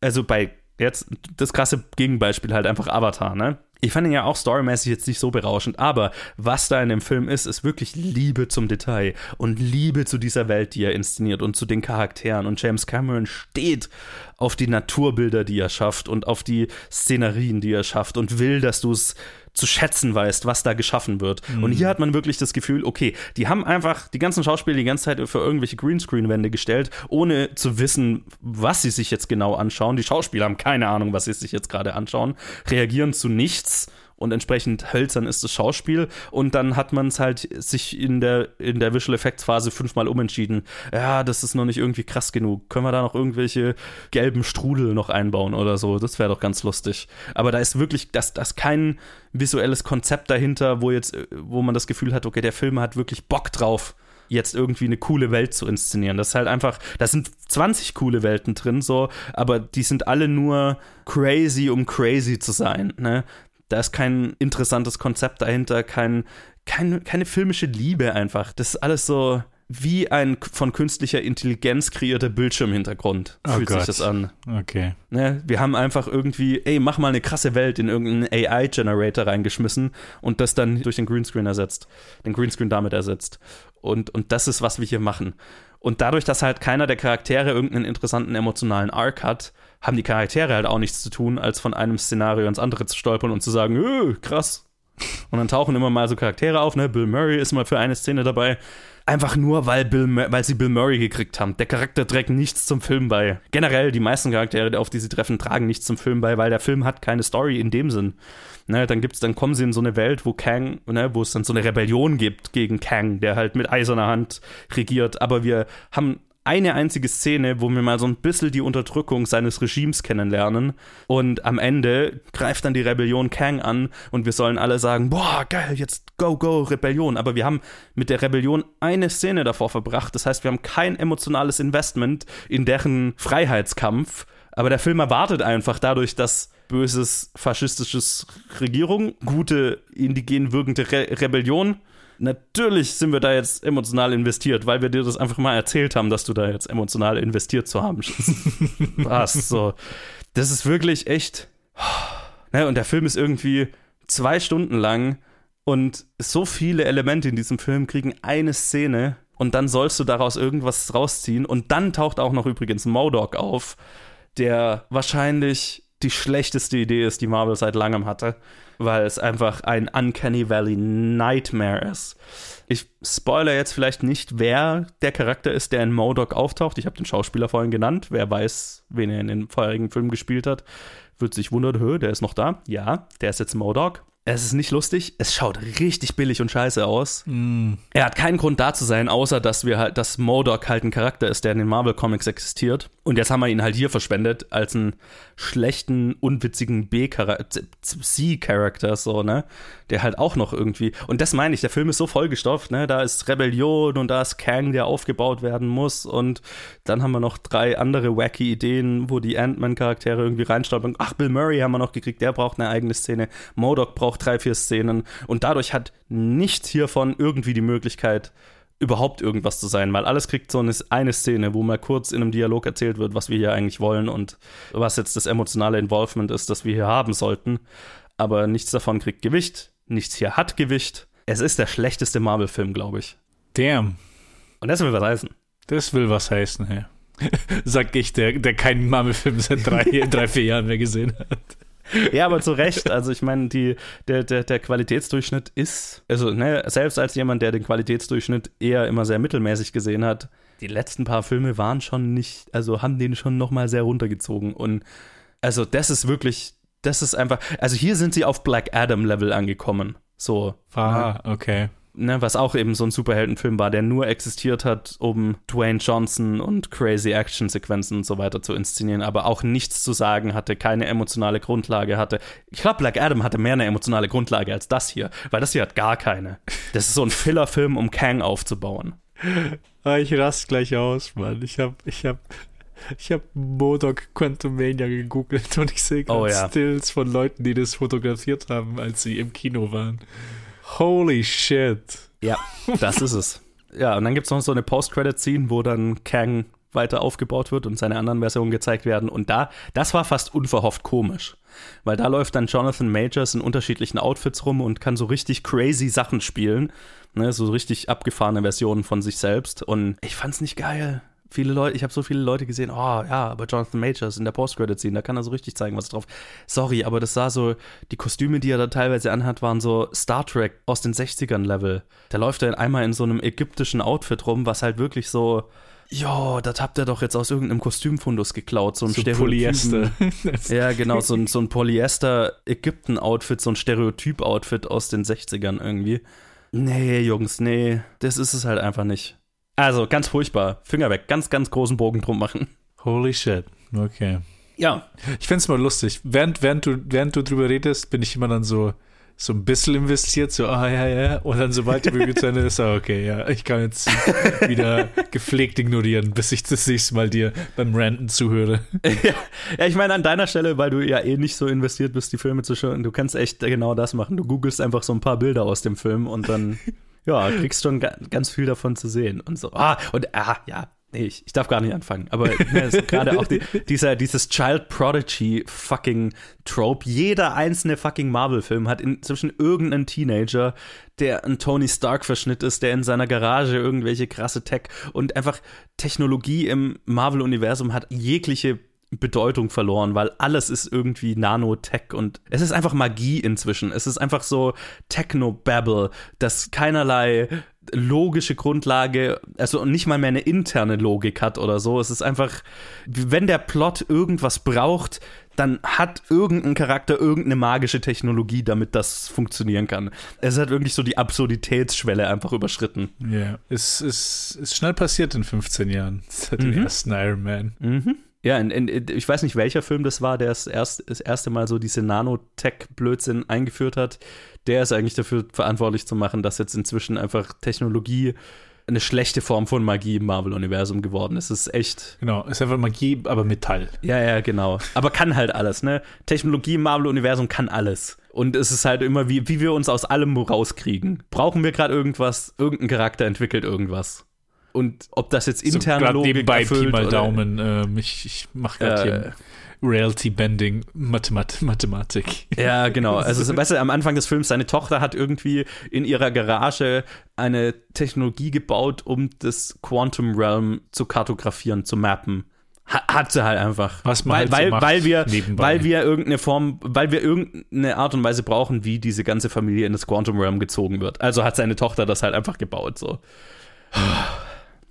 Speaker 6: also bei jetzt das krasse Gegenbeispiel halt einfach Avatar, ne? Ich fand ihn ja auch storymäßig jetzt nicht so berauschend, aber was da in dem Film ist, ist wirklich Liebe zum Detail und Liebe zu dieser Welt, die er inszeniert und zu den Charakteren. Und James Cameron steht auf die Naturbilder, die er schafft und auf die Szenerien, die er schafft und will, dass du es zu schätzen weißt, was da geschaffen wird. Mhm. Und hier hat man wirklich das Gefühl, okay, die haben einfach die ganzen Schauspieler die ganze Zeit für irgendwelche Greenscreen-Wände gestellt, ohne zu wissen, was sie sich jetzt genau anschauen. Die Schauspieler haben keine Ahnung, was sie sich jetzt gerade anschauen, reagieren zu nichts und entsprechend hölzern ist das Schauspiel und dann hat man es halt sich in der, in der Visual Effects Phase fünfmal umentschieden. Ja, das ist noch nicht irgendwie krass genug. Können wir da noch irgendwelche gelben Strudel noch einbauen oder so? Das wäre doch ganz lustig. Aber da ist wirklich, das, das kein visuelles Konzept dahinter, wo jetzt, wo man das Gefühl hat, okay, der Film hat wirklich Bock drauf jetzt irgendwie eine coole Welt zu inszenieren. Das ist halt einfach, da sind 20 coole Welten drin, so, aber die sind alle nur crazy, um crazy zu sein. Ne? Da ist kein interessantes Konzept dahinter, kein, kein, keine filmische Liebe einfach. Das ist alles so wie ein von künstlicher Intelligenz kreierter Bildschirmhintergrund. Oh fühlt Gott. sich das an.
Speaker 7: Okay.
Speaker 6: Ne, wir haben einfach irgendwie, ey, mach mal eine krasse Welt in irgendeinen AI-Generator reingeschmissen und das dann durch den Greenscreen ersetzt. Den Greenscreen damit ersetzt. Und, und das ist, was wir hier machen. Und dadurch, dass halt keiner der Charaktere irgendeinen interessanten emotionalen Arc hat, haben die Charaktere halt auch nichts zu tun, als von einem Szenario ins andere zu stolpern und zu sagen, öh, krass. Und dann tauchen immer mal so Charaktere auf, ne? Bill Murray ist mal für eine Szene dabei. Einfach nur, weil, Bill, weil sie Bill Murray gekriegt haben. Der Charakter trägt nichts zum Film bei. Generell, die meisten Charaktere, auf die sie treffen, tragen nichts zum Film bei, weil der Film hat keine Story in dem Sinn. Ne, dann gibt's, dann kommen sie in so eine Welt, wo Kang, ne, wo es dann so eine Rebellion gibt gegen Kang, der halt mit eiserner Hand regiert. Aber wir haben eine einzige Szene, wo wir mal so ein bisschen die Unterdrückung seines Regimes kennenlernen. Und am Ende greift dann die Rebellion Kang an und wir sollen alle sagen, boah, geil, jetzt go, go, Rebellion. Aber wir haben mit der Rebellion eine Szene davor verbracht. Das heißt, wir haben kein emotionales Investment in deren Freiheitskampf. Aber der Film erwartet einfach dadurch, dass böses faschistisches Regierung, gute indigen wirkende Re Rebellion Natürlich sind wir da jetzt emotional investiert, weil wir dir das einfach mal erzählt haben, dass du da jetzt emotional investiert zu haben. Was so. Das ist wirklich echt. Ne, und der Film ist irgendwie zwei Stunden lang und so viele Elemente in diesem Film kriegen eine Szene und dann sollst du daraus irgendwas rausziehen und dann taucht auch noch übrigens Modok auf, der wahrscheinlich die schlechteste Idee ist, die Marvel seit langem hatte weil es einfach ein Uncanny Valley Nightmare ist. Ich spoilere jetzt vielleicht nicht, wer der Charakter ist, der in Modok auftaucht. Ich habe den Schauspieler vorhin genannt. Wer weiß, wen er in den vorherigen Filmen gespielt hat, wird sich wundern, Hö, der ist noch da. Ja, der ist jetzt Modok. Es ist nicht lustig, es schaut richtig billig und scheiße aus. Mm. Er hat keinen Grund da zu sein, außer dass wir halt, dass Modok halt ein Charakter ist, der in den Marvel Comics existiert Und jetzt haben wir ihn halt hier verschwendet als einen schlechten, unwitzigen B-C-Charakter, so, ne? Der halt auch noch irgendwie. Und das meine ich, der Film ist so vollgestopft, ne? Da ist Rebellion und da ist Kang, der aufgebaut werden muss. Und dann haben wir noch drei andere wacky Ideen, wo die Ant-Man-Charaktere irgendwie reinstolpern. Ach, Bill Murray haben wir noch gekriegt, der braucht eine eigene Szene. Modok braucht drei, vier Szenen. Und dadurch hat nichts hiervon irgendwie die Möglichkeit, überhaupt irgendwas zu sein, weil alles kriegt so eine, eine Szene, wo mal kurz in einem Dialog erzählt wird, was wir hier eigentlich wollen und was jetzt das emotionale Involvement ist, das wir hier haben sollten. Aber nichts davon kriegt Gewicht, nichts hier hat Gewicht. Es ist der schlechteste Marvel-Film, glaube ich.
Speaker 7: Damn.
Speaker 6: Und das will was heißen.
Speaker 7: Das will was heißen, hey. Sag ich, der, der keinen Marvel-Film seit drei, drei, vier Jahren mehr gesehen hat.
Speaker 6: Ja, aber zu Recht. Also ich meine, die, der, der, der Qualitätsdurchschnitt ist, also ne, selbst als jemand, der den Qualitätsdurchschnitt eher immer sehr mittelmäßig gesehen hat, die letzten paar Filme waren schon nicht, also haben den schon nochmal sehr runtergezogen. Und also das ist wirklich, das ist einfach, also hier sind sie auf Black Adam-Level angekommen. So.
Speaker 7: Ah, okay
Speaker 6: ne, was auch eben so ein Superheldenfilm war, der nur existiert hat, um Dwayne Johnson und crazy Action-Sequenzen und so weiter zu inszenieren, aber auch nichts zu sagen hatte, keine emotionale Grundlage hatte. Ich glaube, Black Adam hatte mehr eine emotionale Grundlage als das hier, weil das hier hat gar keine. Das ist so ein Filler-Film, um Kang aufzubauen.
Speaker 7: Ah, ich rast gleich aus, Mann. Ich hab, ich hab, ich habe Modok Quantumania gegoogelt und ich sehe gerade oh, ja. Stills von Leuten, die das fotografiert haben, als sie im Kino waren. Holy shit.
Speaker 6: Ja, das ist es. Ja, und dann gibt es noch so eine Post-Credit-Scene, wo dann Kang weiter aufgebaut wird und seine anderen Versionen gezeigt werden. Und da, das war fast unverhofft komisch. Weil da läuft dann Jonathan Majors in unterschiedlichen Outfits rum und kann so richtig crazy Sachen spielen. Ne, so richtig abgefahrene Versionen von sich selbst. Und ich fand's nicht geil viele Leute, ich habe so viele Leute gesehen, oh ja, aber Jonathan Majors in der Post-Credit-Scene, da kann er so richtig zeigen, was drauf. Sorry, aber das sah so, die Kostüme, die er da teilweise anhat, waren so Star Trek aus den 60ern Level. Da läuft er einmal in so einem ägyptischen Outfit rum, was halt wirklich so, ja, das habt ihr doch jetzt aus irgendeinem Kostümfundus geklaut, so ein so Polyester. ja, genau, so ein, so ein Polyester-Ägypten-Outfit, so ein Stereotyp-Outfit aus den 60ern irgendwie. Nee, Jungs, nee, das ist es halt einfach nicht. Also ganz furchtbar. Finger weg. Ganz, ganz großen Bogen drum machen.
Speaker 7: Holy shit. Okay.
Speaker 6: Ja.
Speaker 7: Ich find's mal lustig. Während, während, du, während du drüber redest, bin ich immer dann so, so ein bisschen investiert, so, ah ja, ja. Und dann, sobald die Review zu Ende ist, ah, okay, ja, ich kann jetzt wieder gepflegt ignorieren, bis ich das nächste Mal dir beim Ranten zuhöre.
Speaker 6: ja, ja, ich meine, an deiner Stelle, weil du ja eh nicht so investiert bist, die Filme zu schauen, du kannst echt genau das machen. Du googelst einfach so ein paar Bilder aus dem Film und dann ja, kriegst schon ganz viel davon zu sehen und so. Ah, und ah, ja, nee, ich, ich darf gar nicht anfangen. Aber ne, gerade auch die, dieser, dieses Child Prodigy fucking Trope. Jeder einzelne fucking Marvel-Film hat inzwischen irgendeinen Teenager, der ein Tony Stark-Verschnitt ist, der in seiner Garage irgendwelche krasse Tech und einfach Technologie im Marvel-Universum hat jegliche Bedeutung verloren, weil alles ist irgendwie Nanotech und es ist einfach Magie inzwischen. Es ist einfach so Techno-Babble, das keinerlei logische Grundlage, also nicht mal mehr eine interne Logik hat oder so. Es ist einfach, wenn der Plot irgendwas braucht, dann hat irgendein Charakter irgendeine magische Technologie, damit das funktionieren kann. Es hat wirklich so die Absurditätsschwelle einfach überschritten.
Speaker 7: Ja, yeah. es ist, ist schnell passiert in 15 Jahren. Seit dem mhm. ersten Iron Man.
Speaker 6: Mhm. Ja, in, in, ich weiß nicht, welcher Film das war, der das, erst, das erste Mal so diese Nanotech-Blödsinn eingeführt hat. Der ist eigentlich dafür verantwortlich zu machen, dass jetzt inzwischen einfach Technologie eine schlechte Form von Magie im Marvel-Universum geworden ist. Es ist echt.
Speaker 7: Genau, es ist einfach Magie, aber Metall.
Speaker 6: Ja, ja, genau. Aber kann halt alles, ne? Technologie im Marvel-Universum kann alles. Und es ist halt immer, wie, wie wir uns aus allem rauskriegen. Brauchen wir gerade irgendwas? Irgendein Charakter entwickelt irgendwas. Und ob das jetzt interne so, Logik
Speaker 7: nebenbei erfüllt, Pi mal oder, Daumen. Äh, ich ich mache gerade äh, hier Reality Bending Mathemat Mathematik.
Speaker 6: Ja, genau. Also weißt du, am Anfang des Films, seine Tochter hat irgendwie in ihrer Garage eine Technologie gebaut, um das Quantum Realm zu kartografieren, zu mappen. Hat sie halt einfach.
Speaker 7: Was man
Speaker 6: weil,
Speaker 7: halt
Speaker 6: so weil, weil wir, nebenbei. weil wir irgendeine Form, weil wir irgendeine Art und Weise brauchen, wie diese ganze Familie in das Quantum Realm gezogen wird. Also hat seine Tochter das halt einfach gebaut, so.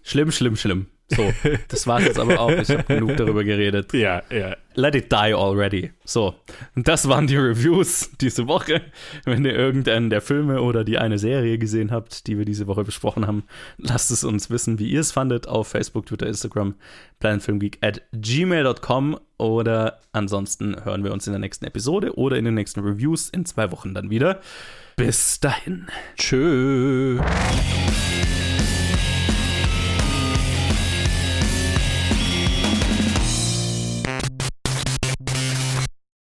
Speaker 6: Schlimm, schlimm, schlimm. So, das war's jetzt aber auch. Ich habe genug darüber geredet.
Speaker 7: Ja, ja.
Speaker 6: Let it die already. So, und das waren die Reviews diese Woche. Wenn ihr irgendeinen der Filme oder die eine Serie gesehen habt, die wir diese Woche besprochen haben, lasst es uns wissen, wie ihr es fandet auf Facebook, Twitter, Instagram, planetfilmgeek at gmail.com oder ansonsten hören wir uns in der nächsten Episode oder in den nächsten Reviews in zwei Wochen dann wieder. Bis dahin.
Speaker 7: Tschö.